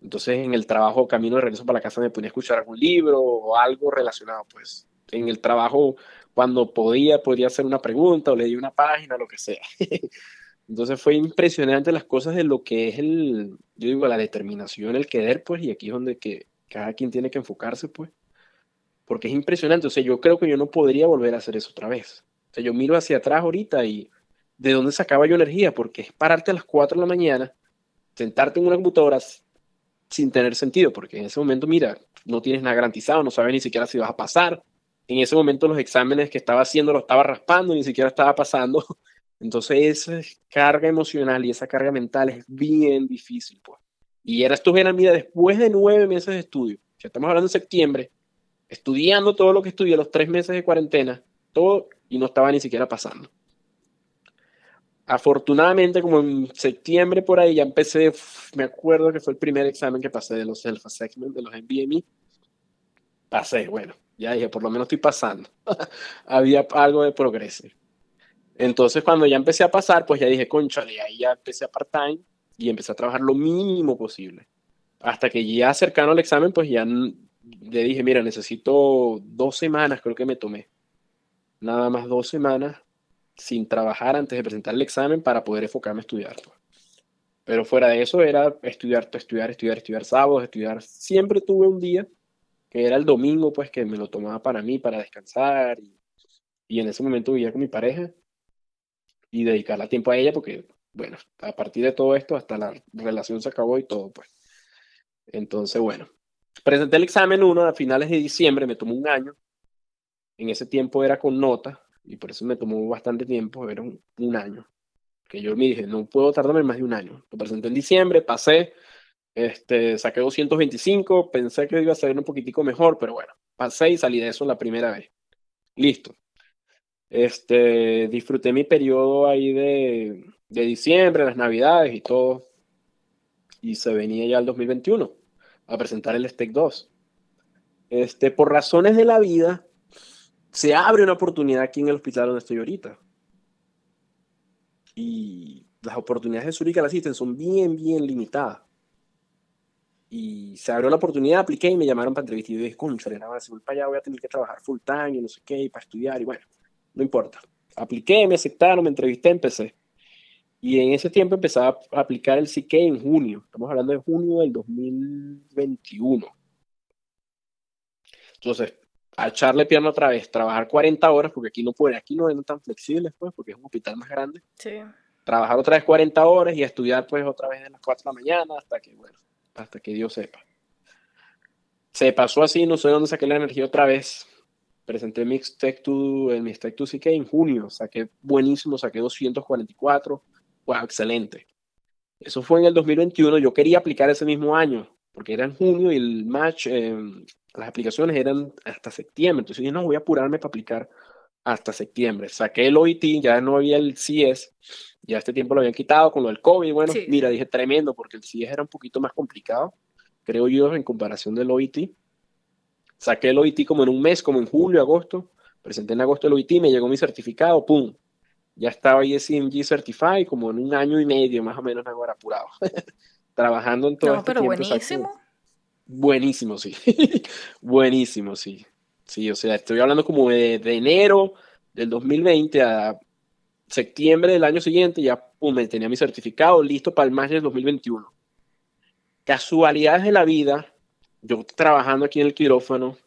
Entonces en el trabajo, camino de regreso para la casa, me ponía a escuchar algún libro o algo relacionado. Pues en el trabajo, cuando podía, podía hacer una pregunta o leía una página, lo que sea. (laughs) Entonces fue impresionante las cosas de lo que es el, yo digo, la determinación, el querer, pues, y aquí es donde que cada quien tiene que enfocarse, pues, porque es impresionante. O sea, yo creo que yo no podría volver a hacer eso otra vez. O sea, yo miro hacia atrás ahorita y de dónde sacaba yo energía, porque es pararte a las 4 de la mañana, sentarte en una computadora sin tener sentido, porque en ese momento, mira, no tienes nada garantizado, no sabes ni siquiera si vas a pasar. En ese momento los exámenes que estaba haciendo los estaba raspando, ni siquiera estaba pasando. (laughs) Entonces esa carga emocional y esa carga mental es bien difícil, pues. Y era esto era, mira, después de nueve meses de estudio, ya estamos hablando de septiembre, estudiando todo lo que estudié, los tres meses de cuarentena, todo, y no estaba ni siquiera pasando. Afortunadamente, como en septiembre por ahí, ya empecé, me acuerdo que fue el primer examen que pasé de los self-assessment, de los NBME. Pasé, bueno, ya dije, por lo menos estoy pasando. (laughs) Había algo de progreso. Entonces, cuando ya empecé a pasar, pues ya dije, conchale, ahí ya empecé a part-time y empecé a trabajar lo mínimo posible. Hasta que ya cercano al examen, pues ya le dije, mira, necesito dos semanas, creo que me tomé. Nada más dos semanas sin trabajar antes de presentar el examen para poder enfocarme a estudiar. Pero fuera de eso era estudiar, estudiar, estudiar, estudiar sábados, estudiar. Siempre tuve un día, que era el domingo, pues que me lo tomaba para mí, para descansar. Y, y en ese momento vivía con mi pareja y dedicarle tiempo a ella porque, bueno, a partir de todo esto hasta la relación se acabó y todo, pues. Entonces, bueno, presenté el examen uno a finales de diciembre, me tomó un año. En ese tiempo era con nota y por eso me tomó bastante tiempo, era un, año. Que yo me dije, no puedo tardarme más de un año. Lo presenté en diciembre, pasé, este, saqué 225, pensé que iba a salir un poquitico mejor, pero bueno, pasé y salí de eso la primera vez. Listo. Este, disfruté mi periodo ahí de, de diciembre, las navidades y todo. Y se venía ya el 2021 a presentar el STEC 2. Este, por razones de la vida, se abre una oportunidad aquí en el hospital donde estoy ahorita. Y las oportunidades de Zurich Assistant son bien, bien limitadas. Y se abrió la oportunidad, apliqué y me llamaron para entrevistar. Y yo dije, concha, ahora voy para allá voy a tener que trabajar full time y no sé qué, y para estudiar. Y bueno, no importa. Apliqué, me aceptaron, me entrevisté, empecé. Y en ese tiempo empezaba a aplicar el CK en junio. Estamos hablando de junio del 2021. Entonces, a echarle pierna otra vez, trabajar 40 horas, porque aquí no puede, aquí no eran tan flexibles, pues, porque es un hospital más grande. Sí. Trabajar otra vez 40 horas y estudiar, pues, otra vez de las 4 de la mañana hasta que, bueno, hasta que Dios sepa. Se pasó así, no sé dónde saqué la energía otra vez presenté mi Tech 2, el Tech 2 CK en junio, saqué buenísimo, saqué 244, wow, excelente. Eso fue en el 2021, yo quería aplicar ese mismo año, porque era en junio y el match, em, las aplicaciones eran hasta septiembre, entonces yo no voy a apurarme para aplicar hasta septiembre. Saqué el OIT, ya no había el CS, ya este tiempo lo habían quitado con lo del COVID, bueno, mira, dije tremendo, porque el CS era un poquito más complicado, creo yo, en comparación del OIT. Saqué el OIT como en un mes, como en julio, agosto. Presenté en agosto el OIT, me llegó mi certificado, ¡pum! Ya estaba ISMG Certified como en un año y medio, más o menos, ahora apurado. (laughs) Trabajando en todo no, este pero buenísimo. Buenísimo, sí. (laughs) buenísimo, sí. Sí, o sea, estoy hablando como de, de, enero del 2020 a septiembre del año siguiente, ya pum, me tenía mi certificado listo para el mayo del 2021. Casualidades de la vida, yo trabajando aquí en el quirófano,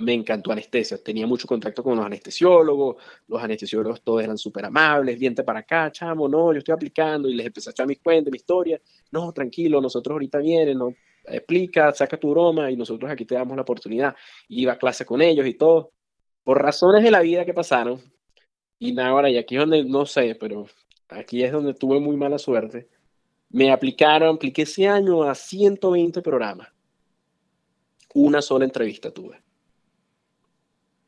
me encantó anestesia. Tenía mucho contacto con los anestesiólogos. Los anestesiólogos todos eran súper amables. Viente para acá, chamo, no, yo estoy aplicando. Y les empecé a echar mis cuentas, mi historia. No, tranquilo, nosotros ahorita vienen, no, explica, saca tu broma y nosotros aquí te damos la oportunidad. iba a clase con ellos y todo. Por razones de la vida que pasaron. Y nada, ahora, y aquí es donde, no sé, pero aquí es donde tuve muy mala suerte me aplicaron, apliqué ese año a 120 programas. Una sola entrevista tuve.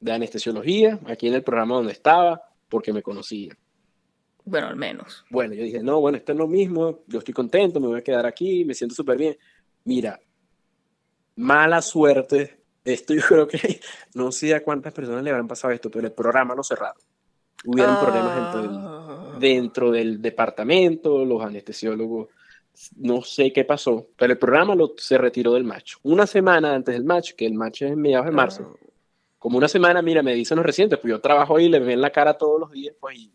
De anestesiología, aquí en el programa donde estaba, porque me conocían. Bueno, al menos. Bueno, yo dije, no, bueno, esto es lo mismo, yo estoy contento, me voy a quedar aquí, me siento súper bien. Mira, mala suerte Esto (laughs) yo creo que no sé a cuántas personas le habrán pasado esto, pero el programa lo cerraron. Hubieron problemas dentro del, Ah. dentro del departamento, los anestesiólogos, no sé qué pasó, pero el programa lo, se retiró del match. Una semana antes del match, que el match es en mediados de marzo, como una semana, mira, me dicen los recientes, pues yo trabajo ahí, le ven la cara todos los días, pues, y,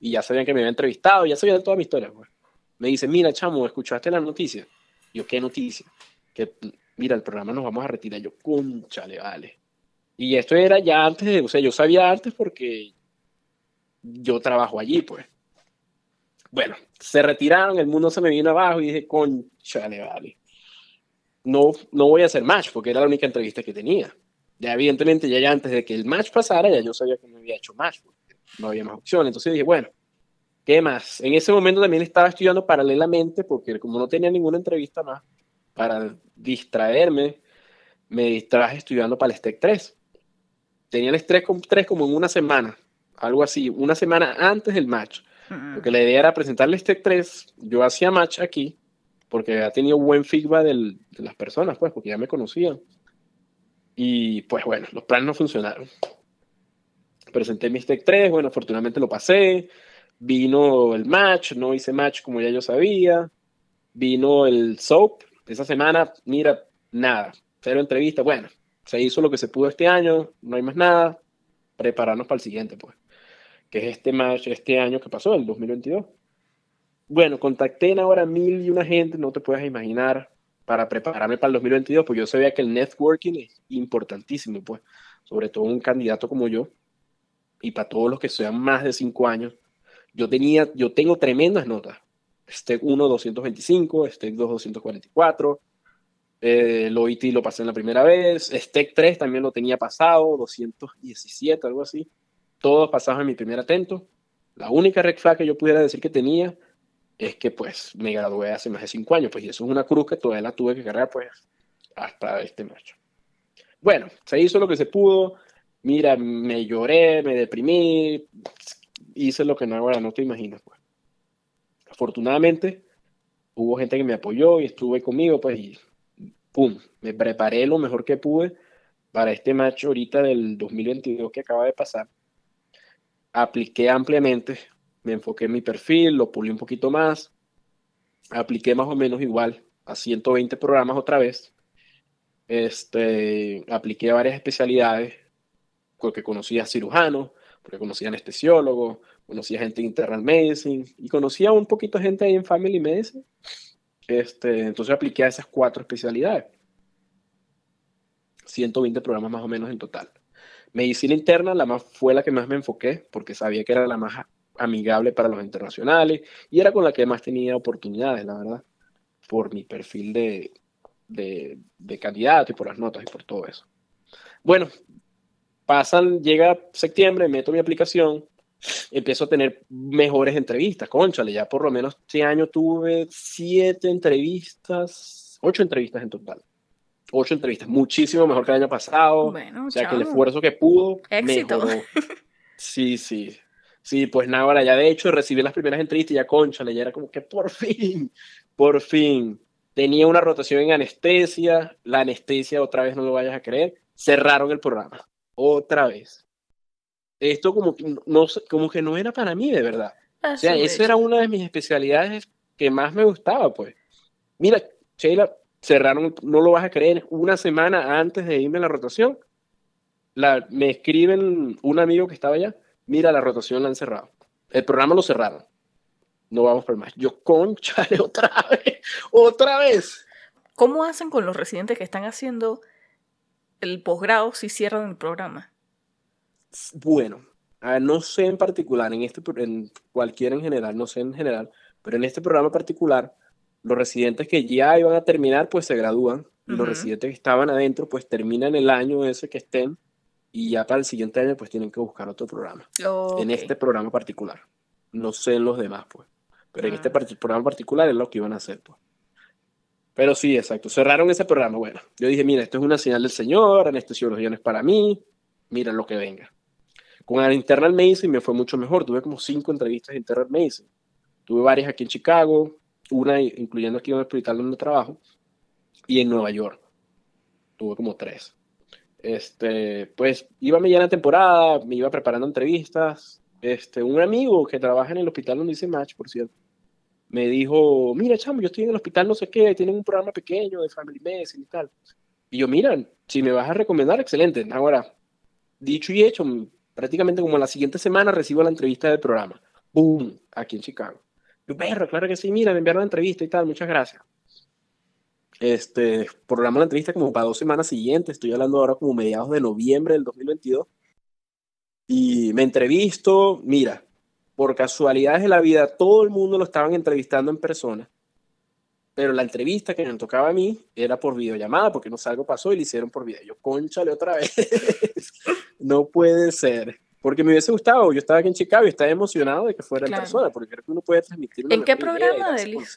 y ya sabían que me había entrevistado, ya sabían toda mi historia, pues. Me dicen, mira, chamo, ¿escuchaste la noticia? Yo, ¿qué noticia? Que, mira, el programa nos vamos a retirar. Yo, conchale, vale. Y esto era ya antes, de- o sea, yo sabía antes porque yo trabajo allí, pues. Bueno, se retiraron, el mundo se me vino abajo y dije, conchale, vale. No, no voy a hacer match porque era la única entrevista que tenía. Ya evidentemente, ya, ya antes de que el match pasara, ya yo sabía que no había hecho match, porque no había más opciones. Entonces dije, bueno, ¿qué más? En ese momento también estaba estudiando paralelamente porque como no tenía ninguna entrevista más, para distraerme, me distraje estudiando para el STEC 3. Tenía el STEC 3 como en una semana, algo así, una semana antes del match. Porque la idea era presentarle este 3. Yo hacía match aquí porque había tenido buen feedback del- de las personas, pues, porque ya me conocían. Y pues bueno, los planes no funcionaron. Presenté mi Stec 3, bueno, afortunadamente lo pasé. Vino el match, no hice match como ya yo sabía. Vino el SOAP. Esa semana, mira, nada, cero entrevista. Bueno, se hizo lo que se pudo este año, no hay más nada. Prepararnos para el siguiente, pues que es este match este año que pasó, el 2022. Bueno, contacté en ahora mil y una gente, no te puedes imaginar, para prepararme para el 2022, pues yo sabía que el networking es importantísimo, pues, sobre todo un candidato como yo, y para todos los que sean más de cinco años, yo tenía, yo tengo tremendas notas. Stec 1, 225, Stec 2, 244, eh, el OIT lo pasé en la primera vez, Stec 3 también lo tenía pasado, 217, algo así todos pasados en mi primer atento. La única red que yo pudiera decir que tenía es que pues me gradué hace más de cinco años, pues y eso es una cruz que todavía la tuve que cargar pues hasta este macho. Bueno, se hizo lo que se pudo. Mira, me lloré, me deprimí, hice lo que no ahora no te imaginas pues. Afortunadamente hubo gente que me apoyó y estuve conmigo pues y pum, me preparé lo mejor que pude para este match ahorita del 2022 que acaba de pasar apliqué ampliamente, me enfoqué en mi perfil, lo pulí un poquito más, apliqué más o menos igual a 120 programas otra vez, este, apliqué varias especialidades, porque conocía cirujanos, porque conocía anestesiólogos, conocía gente en internal medicine y conocía un poquito gente ahí en family medicine. Este, entonces apliqué a esas cuatro especialidades. 120 programas más o menos en total. Medicina interna la más, fue la que más me enfoqué porque sabía que era la más amigable para los internacionales y era con la que más tenía oportunidades, la verdad, por mi perfil de, de, de candidato y por las notas y por todo eso. Bueno, pasan, llega septiembre, meto mi aplicación, empiezo a tener mejores entrevistas, conchale, ya por lo menos este año tuve siete entrevistas, ocho entrevistas en total ocho entrevistas, muchísimo mejor que el año pasado. Bueno, o sea, que el esfuerzo que pudo Éxito. mejoró. (laughs) Sí, sí. Sí, pues nada, ahora ya de hecho recibí las primeras entrevistas y ya conchale, ya era como que por fin, por fin. Tenía una rotación en anestesia, la anestesia otra vez no lo vayas a creer, cerraron el programa, otra vez. Esto como que no, como que no era para mí de verdad. O sea, esa era una de mis especialidades que más me gustaba, pues. Mira, Sheila, cerraron, no lo vas a creer, una semana antes de irme a la rotación, la, me escriben un amigo que estaba allá, mira, la rotación la han cerrado. El programa lo cerraron. No vamos por más. Yo, conchale, (laughs) otra vez, otra vez. ¿Cómo hacen con los residentes que están haciendo el posgrado si cierran el programa? Bueno, no sé en particular, en este, en cualquiera en general, no sé en general, pero en este programa particular, los residentes que ya iban a terminar, pues se gradúan, y los residentes que estaban adentro, pues terminan el año ese que estén, y ya para el siguiente año, pues tienen que buscar otro programa, en Ok. este programa particular. No sé en los demás, pues, pero en este Ah. parti- programa particular es lo que iban a hacer, pues. Pero sí, exacto, cerraron ese programa. Bueno, yo dije, mira, esto es una señal del Señor, anestesiología no es para mí, mira lo que venga. Con el Internal Medicine me fue mucho mejor. Tuve como cinco entrevistas de Internal Medicine. Tuve varias aquí en Chicago, una incluyendo aquí en el hospital donde trabajo, y en Nueva York. Tuve como tres. Este, pues iba a mediana temporada, me iba preparando entrevistas. Este, un amigo que trabaja en el hospital donde hice match, por cierto, me dijo, mira, chamo, yo estoy en el hospital no sé qué, tienen un programa pequeño de Family Medicine y tal. Y yo, mira, si me vas a recomendar, excelente. Ahora, dicho y hecho, prácticamente como la siguiente semana recibo la entrevista del programa. ¡Boom! Aquí en Chicago. Yo, perro, claro que sí, mira, me enviaron la entrevista y tal, muchas gracias. Este, programa la entrevista como para dos semanas siguientes, estoy hablando ahora como mediados de noviembre del 2022. Y me entrevisto, mira, por casualidades de la vida, todo el mundo lo estaban entrevistando en persona. Pero la entrevista que me tocaba a mí era por videollamada, porque no sé, algo pasó y le hicieron por video. Yo, conchale otra vez. (laughs) no puede ser. Porque me hubiese gustado, yo estaba aquí en Chicago y estaba emocionado de que fuera en persona, porque creo que uno puede transmitir. ¿En qué programa, Delis?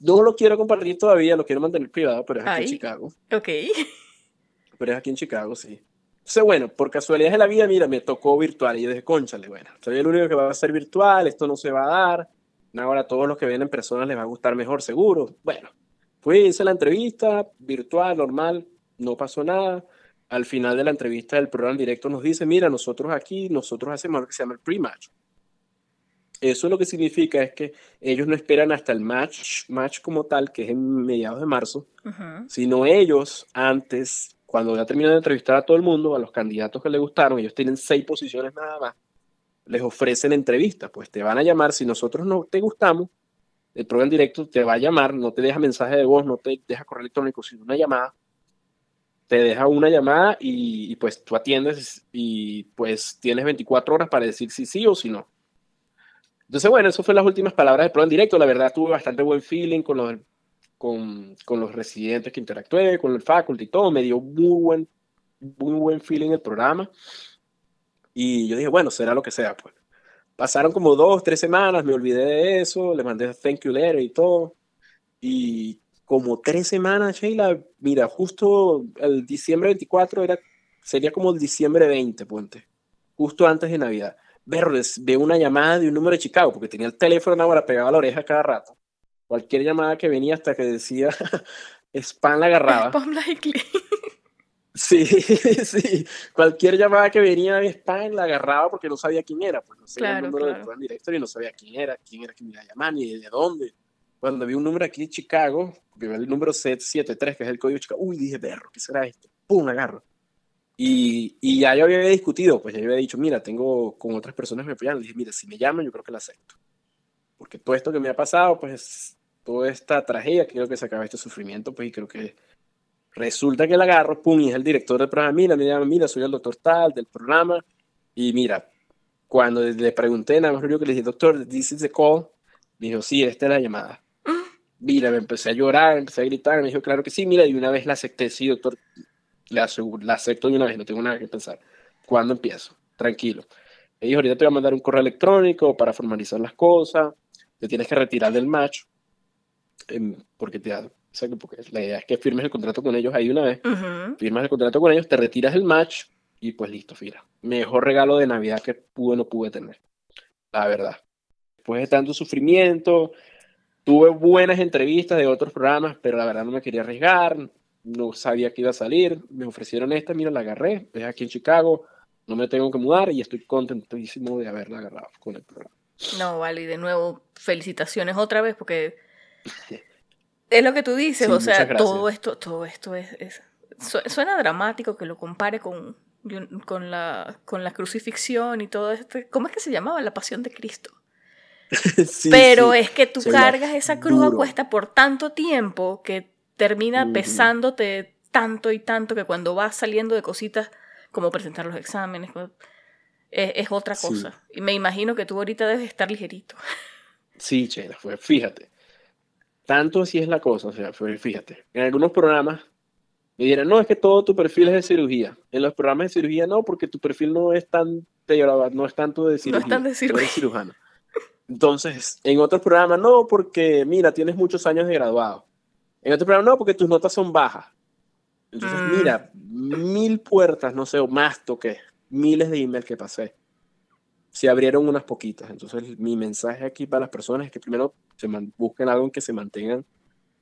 No lo quiero compartir todavía, lo quiero mantener privado, pero es aquí en Chicago. Ok. (laughs) Pero es aquí en Chicago, sí. Entonces, bueno, por casualidades de la vida, mira, me tocó virtual y yo dije, conchale, bueno, soy el único que va a ser virtual, esto no se va a dar. Ahora a todos los que vienen en persona les va a gustar mejor, seguro. Bueno, fui, hice la entrevista, virtual, normal, no pasó nada. Al final de la entrevista del programa directo nos dice, mira, nosotros aquí, nosotros hacemos lo que se llama el pre-match. Eso lo que significa es que ellos no esperan hasta el match, match como tal, que es en mediados de marzo, sino ellos antes cuando ya terminan de entrevistar a todo el mundo, a los candidatos que les gustaron, ellos tienen seis posiciones nada más, les ofrecen entrevistas, pues te van a llamar, si nosotros no te gustamos, el programa directo te va a llamar, no te deja mensaje de voz, no te deja correo electrónico, sino una llamada, te deja una llamada y, pues tú atiendes y pues tienes 24 horas para decir si sí o si no. Entonces, bueno, eso fue las últimas palabras del programa directo. La verdad, tuve bastante buen feeling con los con, con, los residentes que interactué, con el faculty y todo, me dio muy buen, muy buen feeling el programa. Y yo dije, bueno, será lo que sea, pues. Pasaron como dos, tres semanas, me olvidé de eso, le mandé thank you letter y todo. Y como tres semanas, Sheila, mira, justo el diciembre 24 era, sería como el diciembre 20, ponte, justo antes de Navidad. Verles, veo una llamada de un número de Chicago, porque tenía el teléfono ahora pegado a la oreja cada rato cualquier llamada que venía hasta que decía (laughs) spam la agarraba. Spam likely. (laughs) Sí, (laughs) sí. Cualquier llamada que venía de spam la agarraba porque no sabía quién era. Pues no sabía el número del directorio y no sabía quién era, quién era quien me iba a llamar, ni de dónde. Cuando vi un número aquí en Chicago, porque vi el número 773, que es el código de Chicago, uy, dije, perro, ¿qué será esto? ¡Pum! Agarro. Y, y ya yo había discutido, pues ya yo había dicho, mira, tengo con otras personas me apoyan. Le dije, mira, si me llaman, yo creo que la acepto. Porque todo esto que me ha pasado, pues toda esta tragedia, creo que se acaba este sufrimiento, pues y creo que resulta que el agarro, pum, y es el director del programa, mira, me llama, mira, soy el doctor tal del programa, y mira, cuando le pregunté, nada más lo que le dije, doctor, this is the call, me dijo, sí, esta es la llamada. Mira, me empecé a llorar, empecé a gritar, me dijo, claro que sí, mira, y una vez la acepté, sí, doctor, la, la acepto de una vez, no tengo nada que pensar. ¿Cuándo empiezo? Tranquilo. Me dijo, ahorita te voy a mandar un correo electrónico para formalizar las cosas, te tienes que retirar del match, porque te porque la idea es que firmes el contrato con ellos ahí una vez, firmas el contrato con ellos, te retiras el match y pues listo, fira. Mejor regalo de Navidad que pude no pude tener, la verdad. Después de tanto sufrimiento, tuve buenas entrevistas de otros programas, pero la verdad no me quería arriesgar, no sabía que iba a salir, me ofrecieron esta, mira, la agarré, es aquí en Chicago, no me tengo que mudar y estoy contentísimo de haberla agarrado con el programa. No, vale, y de nuevo, felicitaciones otra vez porque es lo que tú dices, o sea, todo esto, todo esto es, suena dramático que lo compare con, con, la, con la crucifixión y todo esto. ¿Cómo es que se llamaba? La pasión de Cristo. (laughs) Pero es que tú cargas esa cruz a cuesta por tanto tiempo que termina pesándote tanto y tanto que cuando vas saliendo de cositas como presentar los exámenes, es, otra cosa. Y me imagino que tú ahorita debes estar ligerito. Sí, Chela, fue, fíjate. Tanto así es la cosa, o sea, fíjate, en algunos programas me dirán, no, es que todo tu perfil es de cirugía. En los programas de cirugía no, porque tu perfil no es tan no es tanto de cirugía. No es tan de cirugía. cirujano. Entonces, en otros programas no, porque mira, tienes muchos años de graduado. En otros programas no, porque tus notas son bajas. Entonces, mm. mira, mil puertas, no sé, o más toqué, miles de emails que pasé se abrieron unas poquitas. Entonces, mi mensaje aquí para las personas es que primero se busquen algo en que se mantengan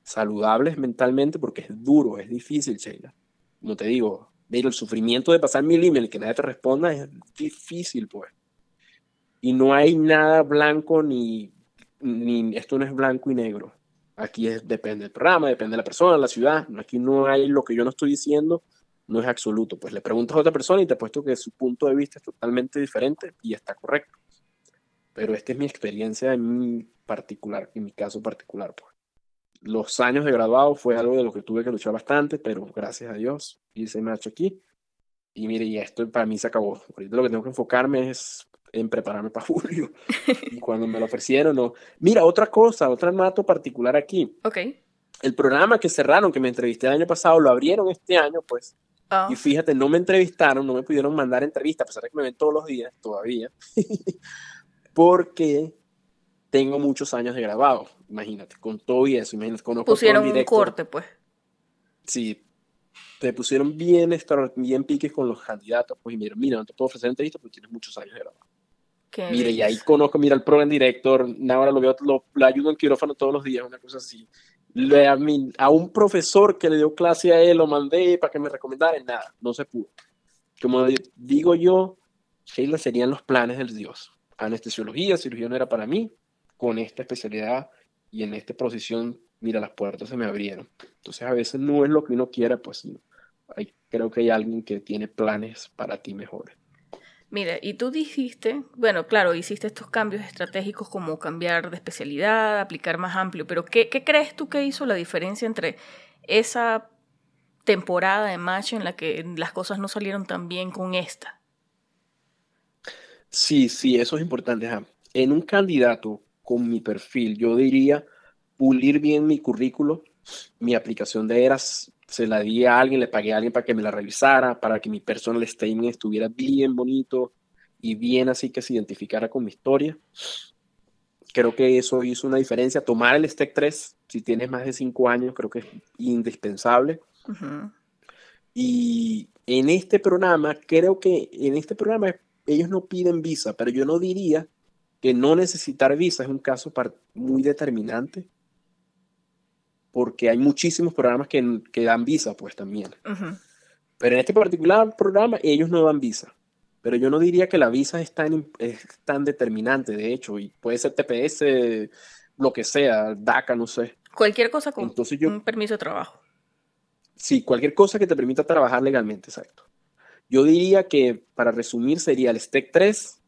saludables mentalmente, porque es duro, es difícil, Sheila. Como te digo, Pero el sufrimiento de pasar mil emails y que nadie te responda es difícil, pues. Y no hay nada blanco ni, ni esto no es blanco y negro. Aquí es, depende del programa, depende de la persona, la ciudad. Aquí no hay lo que yo no estoy diciendo, no es absoluto. Pues le preguntas a otra persona y te puesto que su punto de vista es totalmente diferente y está correcto. Pero esta es mi experiencia en mi particular, en mi caso particular. Pues. Los años de graduado fue algo de lo que tuve que luchar bastante, pero gracias a Dios hice macho aquí. Y mire, y esto para mí se acabó. Ahorita lo que tengo que enfocarme es en prepararme para (laughs) julio. y cuando me lo ofrecieron, no. Mira, otra cosa, otro mato particular aquí. Ok. El programa que cerraron, que me entrevisté el año pasado, lo abrieron este año, pues. Ah, Y fíjate, no me entrevistaron, no me pudieron mandar entrevista, a pesar de que me ven todos los días, todavía. (laughs) porque tengo muchos años de grabado. Imagínate, con todo y eso. Imagínate, conozco pusieron un corte, pues. Sí, te pusieron bien, bien piques con los candidatos. Pues y mira, mira, no te puedo ofrecer entrevista porque tienes muchos años de grabado. Qué Mire, y ahí conozco, mira, el program director, ahora lo veo, lo, lo ayudo en quirófano todos los días, una cosa así. Le, a, mí- a un profesor que le dio clase a él, lo mandé para que me recomendara, nada, no se pudo. Como di- digo yo, Sheila serían los planes del Dios. Anestesiología, cirugía no era para mí, con esta especialidad y en esta posición, mira, las puertas se me abrieron. Entonces a veces no es lo que uno quiera, pues no. Hay, creo que hay alguien que tiene planes para ti mejores. Mira, y tú dijiste, bueno, claro, hiciste estos cambios estratégicos como cambiar de especialidad, aplicar más amplio, pero ¿qué, crees tú que hizo la diferencia entre esa temporada de match en la que las cosas no salieron tan bien con esta? Sí, sí, eso es importante. En un candidato con mi perfil, yo diría pulir bien mi currículo, mi aplicación de eras, se la di a alguien, le pagué a alguien para que me la revisara, para que mi personal statement estuviera bien bonito y bien así que se identificara con mi historia. Creo que eso hizo una diferencia. Tomar el STEC 3, si tienes más de cinco años, creo que es indispensable. Y en este programa, creo que en este programa ellos no piden visa, pero yo no diría que no necesitar visa es un caso muy determinante, porque hay muchísimos programas que, que dan visa, pues también. Ujú. Pero en este particular programa ellos no dan visa. Pero yo no diría que la visa es tan, es tan determinante, de hecho, y puede ser TPS, lo que sea, DACA, no sé. Cualquier cosa con Entonces yo, un permiso de trabajo. Sí, cualquier cosa que te permita trabajar legalmente, exacto. Yo diría que, para resumir, sería el STEC 3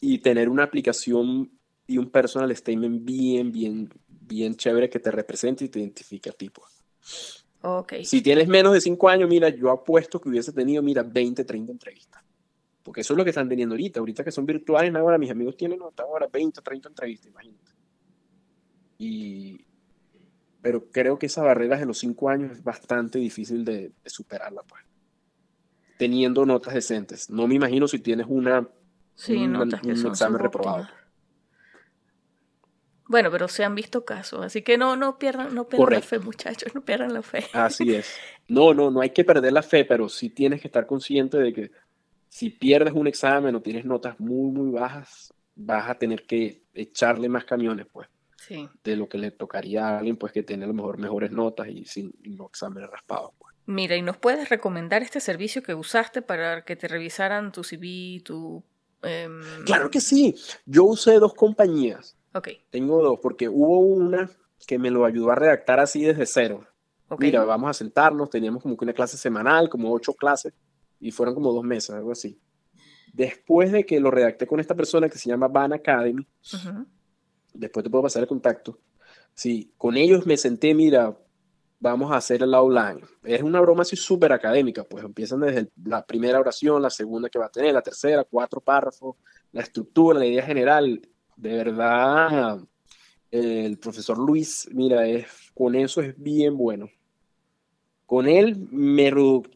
y tener una aplicación y un personal statement bien, bien, bien chévere que te represente y te identifique a ti. pues. Ok. Si tienes menos de 5 años, mira, yo apuesto que hubiese tenido, mira, 20, 30 entrevistas. Porque eso es lo que están teniendo ahorita. Ahorita que son virtuales, ahora mis amigos tienen hasta ahora 20, 30 entrevistas, imagínate. Y, pero creo que esa barrera de los 5 años es bastante difícil de, de superarla, pues. Teniendo notas decentes. No me imagino si tienes una, Sí, un- notas un examen reprobado. subóptimas. Bueno, pero se han visto casos, así que no, no pierdan, no pierdan la fe, muchachos, no pierdan la fe. Así es. (laughs) No, no, no hay que perder la fe, pero sí tienes que estar consciente de que si pierdes un examen o tienes notas muy, muy bajas, vas a tener que echarle más camiones, pues, Sí. de lo que le tocaría a alguien, pues, que tiene a lo mejor mejores notas y sin los exámenes raspados, pues. Mira, ¿y nos puedes recomendar este servicio que usaste para que te revisaran tu CV, tu... em, Claro que sí. Yo usé dos compañías. Ok, Tengo dos, porque hubo una que me lo ayudó a redactar así desde cero. ok. Mira, vamos a sentarnos, teníamos como que una clase semanal, como ocho clases, y fueron como dos meses, algo así. Después de que lo redacté con esta persona que se llama Van Academy, Ujú. después te puedo pasar el contacto. Sí, con ellos me senté, mira, vamos a hacer el outline. Es una broma así súper académica, pues empiezan desde la primera oración, la segunda que va a tener, la tercera, cuatro párrafos, la estructura, la idea general. De verdad, el profesor Luis, mira, es, con eso es bien bueno. Con él me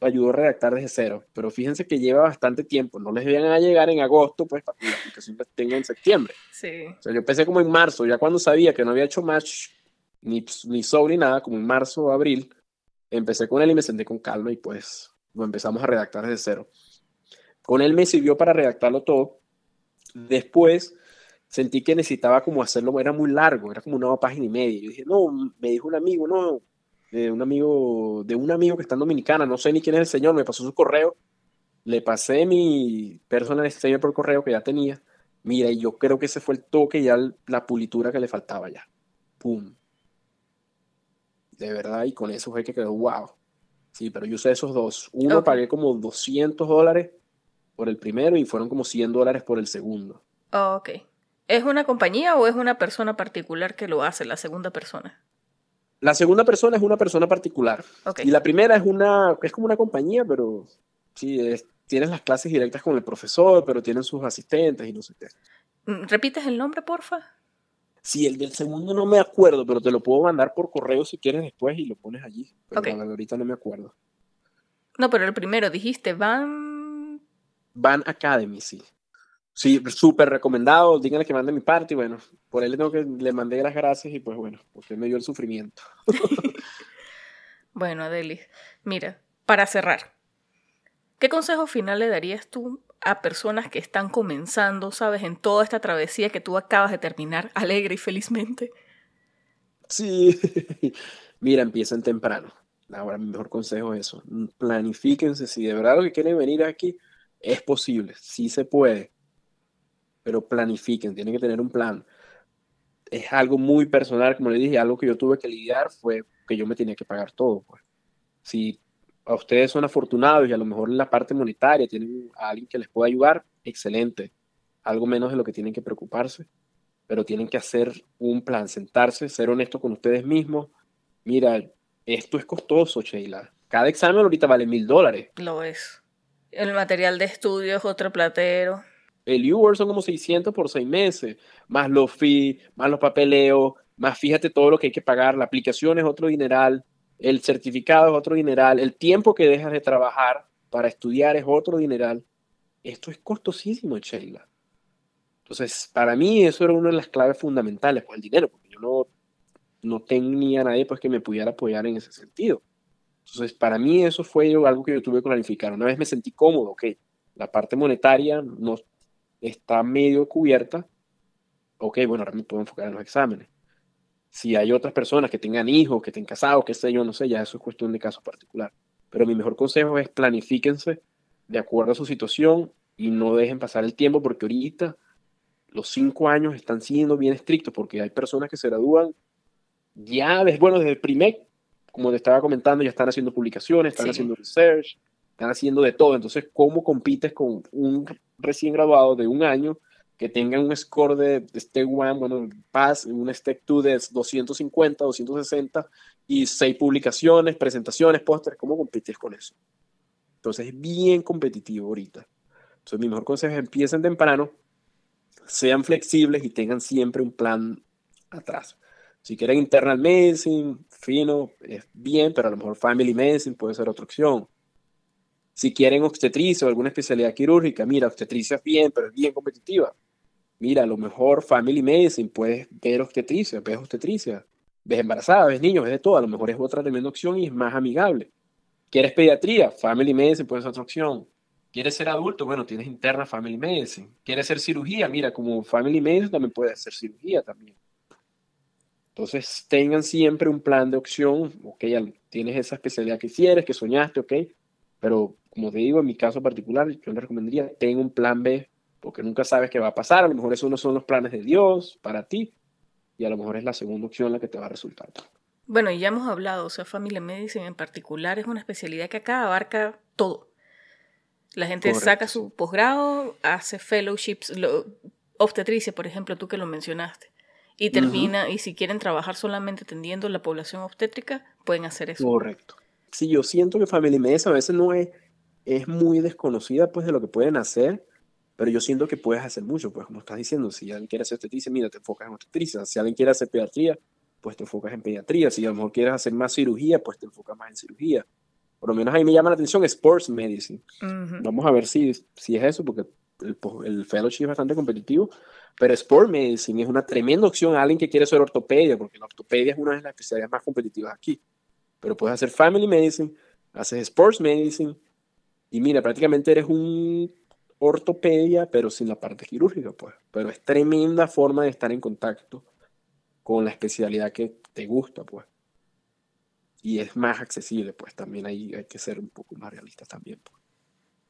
ayudó a redactar desde cero, pero fíjense que lleva bastante tiempo. No les van a llegar en agosto, pues, para que la aplicación la tenga en septiembre. Sí. O sea, yo empecé como en marzo, ya cuando sabía que no había hecho match, ni, ni show ni nada, como en marzo o abril, empecé con él y me senté con calma y pues lo empezamos a redactar desde cero. Con él me sirvió para redactarlo todo. Después sentí que necesitaba como hacerlo, era muy largo, era como una página y media. Yo dije, no, me dijo un amigo, no, de un amigo, de un amigo que está en Dominicana, no sé ni quién es el señor, me pasó su correo, le pasé mi personal statement por correo que ya tenía. Mira, y yo creo que ese fue el toque y ya la pulitura que le faltaba ya. ¡Pum! De verdad, y con eso fue que quedó wow. Sí, pero yo usé esos dos. Uno pagué como 200 dólares por el primero y fueron como 100 dólares por el segundo. ok. ¿Es una compañía o es una persona particular que lo hace, la segunda persona? La segunda persona es una persona particular. Y la primera es una, es como una compañía, pero sí, tienes las clases directas con el profesor, pero tienen sus asistentes y no sé qué. Mm, ¿Repites el nombre, porfa? Sí, el del segundo no me acuerdo, pero te lo puedo mandar por correo si quieres después y lo pones allí. Pero ahorita no me acuerdo. No, pero el primero dijiste Van. Van Academy, sí. Sí, súper recomendado. Díganle que mande mi parte y bueno, por él le tengo que le mandé las gracias y pues bueno, porque me dio el sufrimiento. (laughs) bueno, Adeli, mira, para cerrar, ¿qué consejo final le darías tú a personas que están comenzando, sabes, en toda esta travesía que tú acabas de terminar alegre y felizmente? Sí, (laughs) mira, empiecen temprano. Ahora mi mejor consejo es eso. Planifíquense. Si de verdad lo que quieren venir aquí es posible, sí se puede pero planifiquen, tienen que tener un plan. Es algo muy personal, como le dije, algo que yo tuve que lidiar fue que yo me tenía que pagar todo. Pues. Si a ustedes son afortunados y a lo mejor en la parte monetaria tienen a alguien que les pueda ayudar, excelente. Algo menos de lo que tienen que preocuparse, pero tienen que hacer un plan, sentarse, ser honestos con ustedes mismos. Mira, esto es costoso, Sheila. Cada examen ahorita vale mil dólares. Lo es. El material de estudio es otro platero. El U-Word son como 600 por seis meses, más los fees, más los papeleos, más fíjate todo lo que hay que pagar. La aplicación es otro dineral, el certificado es otro dineral, el tiempo que dejas de trabajar para estudiar es otro dineral. Esto es costosísimo, Sheila. Entonces, para mí eso era una de las claves fundamentales, pues el dinero, porque yo no, no tenía nadie pues, que me pudiera apoyar en ese sentido. Entonces, para mí eso fue algo que yo tuve que planificar. Una vez me sentí cómodo, ok, la parte monetaria no, está medio cubierta, ok, bueno, ahora me puedo enfocar en los exámenes. Si hay otras personas que tengan hijos, que estén casados, qué sé yo, no sé, ya eso es cuestión de caso particular. Pero mi mejor consejo es planifíquense de acuerdo a su situación y no dejen pasar el tiempo porque ahorita los cinco años están siendo bien estrictos porque hay personas que se gradúan ya, bueno, desde el primer, como te estaba comentando, ya están haciendo publicaciones, están haciendo research, están haciendo de todo. Entonces, ¿cómo compites con un recién graduado de un año que tenga un score de, Step 1, bueno, Pass, un Step 2 de 250, 260 y seis publicaciones, presentaciones, pósteres? ¿Cómo compites con eso? Entonces, es bien competitivo ahorita. Entonces, mi mejor consejo es empiecen temprano, sean flexibles y tengan siempre un plan atrás. Si quieren internal medicine, fino, es bien, pero a lo mejor family medicine puede ser otra opción. Si quieren obstetricia o alguna especialidad quirúrgica, mira, obstetricia es bien, pero es bien competitiva. Mira, a lo mejor Family Medicine, puedes ver obstetricia, ves obstetricia, ves embarazada, ves niños, ves de todo. A lo mejor es otra tremenda opción y es más amigable. ¿Quieres pediatría? Family Medicine puede ser otra opción. ¿Quieres ser adulto? Bueno, tienes interna Family Medicine. ¿Quieres hacer cirugía? Mira, como Family Medicine también puede hacer cirugía también. Entonces, tengan siempre un plan de opción. Ok, tienes esa especialidad que quieres, que soñaste, ok. Pero como te digo, en mi caso particular, yo le recomendaría, ten un plan B, porque nunca sabes qué va a pasar. A lo mejor esos no son los planes de Dios para ti, y a lo mejor es la segunda opción la que te va a resultar. Bueno, y ya hemos hablado, o sea, Family Medicine en particular es una especialidad que acá abarca todo. La gente saca su posgrado, hace fellowships, lo, obstetricia, por ejemplo, tú que lo mencionaste, y termina, y si quieren trabajar solamente atendiendo la población obstétrica, pueden hacer eso. Correcto. Sí, yo siento que Family Medicine a veces no es es muy desconocida pues de lo que pueden hacer, pero yo siento que puedes hacer mucho, pues como estás diciendo, si alguien quiere hacer obstetricia, mira, te enfocas en obstetricia, si alguien quiere hacer pediatría, pues te enfocas en pediatría, si a lo mejor quieres hacer más cirugía, pues te enfocas más en cirugía. Por lo menos ahí me llama la atención Sports Medicine. Vamos a ver si, si es eso, porque el, el, fellowship es bastante competitivo, pero Sports Medicine es una tremenda opción a alguien que quiere ser ortopedia, porque la ortopedia es una de las especialidades más competitivas aquí. Pero puedes hacer Family Medicine, haces Sports Medicine, y mira, prácticamente eres un ortopedia, pero sin la parte quirúrgica, pues. Pero es tremenda forma de estar en contacto con la especialidad que te gusta, pues. y es más accesible, pues también hay, hay que ser un poco más realistas también. Pues.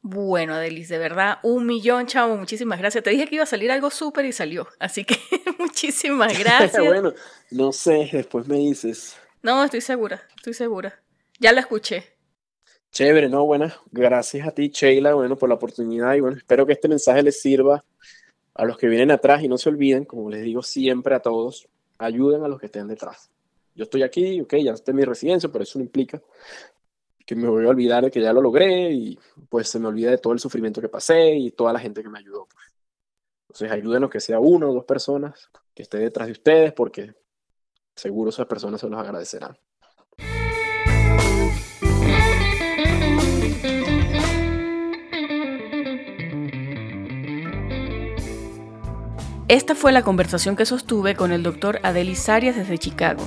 Bueno, Adelis, de verdad, un millón, chavo, muchísimas gracias. Te dije que iba a salir algo súper y salió, así que (laughs) muchísimas (laughs) gracias. bueno, no sé, después me dices. No, estoy segura, estoy segura. Ya la escuché. Chévere, no, bueno, gracias a ti, Sheila, bueno, por la oportunidad y bueno, espero que este mensaje les sirva a los que vienen atrás y no se olviden, como les digo siempre a todos, ayuden a los que estén detrás. Yo estoy aquí, ok, ya estoy en mi residencia, pero eso no implica que me voy a olvidar de que ya lo logré y pues se me olvida de todo el sufrimiento que pasé y toda la gente que me ayudó. Pues. Entonces ayúdenos que sea uno o dos personas que esté detrás de ustedes porque seguro esas personas se los agradecerán. Esta fue la conversación que sostuve con el doctor Adelis Arias desde Chicago.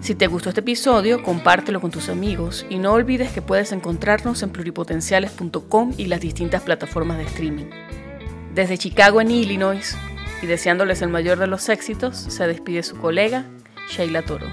Si te gustó este episodio, compártelo con tus amigos y no olvides que puedes encontrarnos en pluripotenciales.com y las distintas plataformas de streaming. Desde Chicago en Illinois y deseándoles el mayor de los éxitos, se despide su colega Sheila Toro.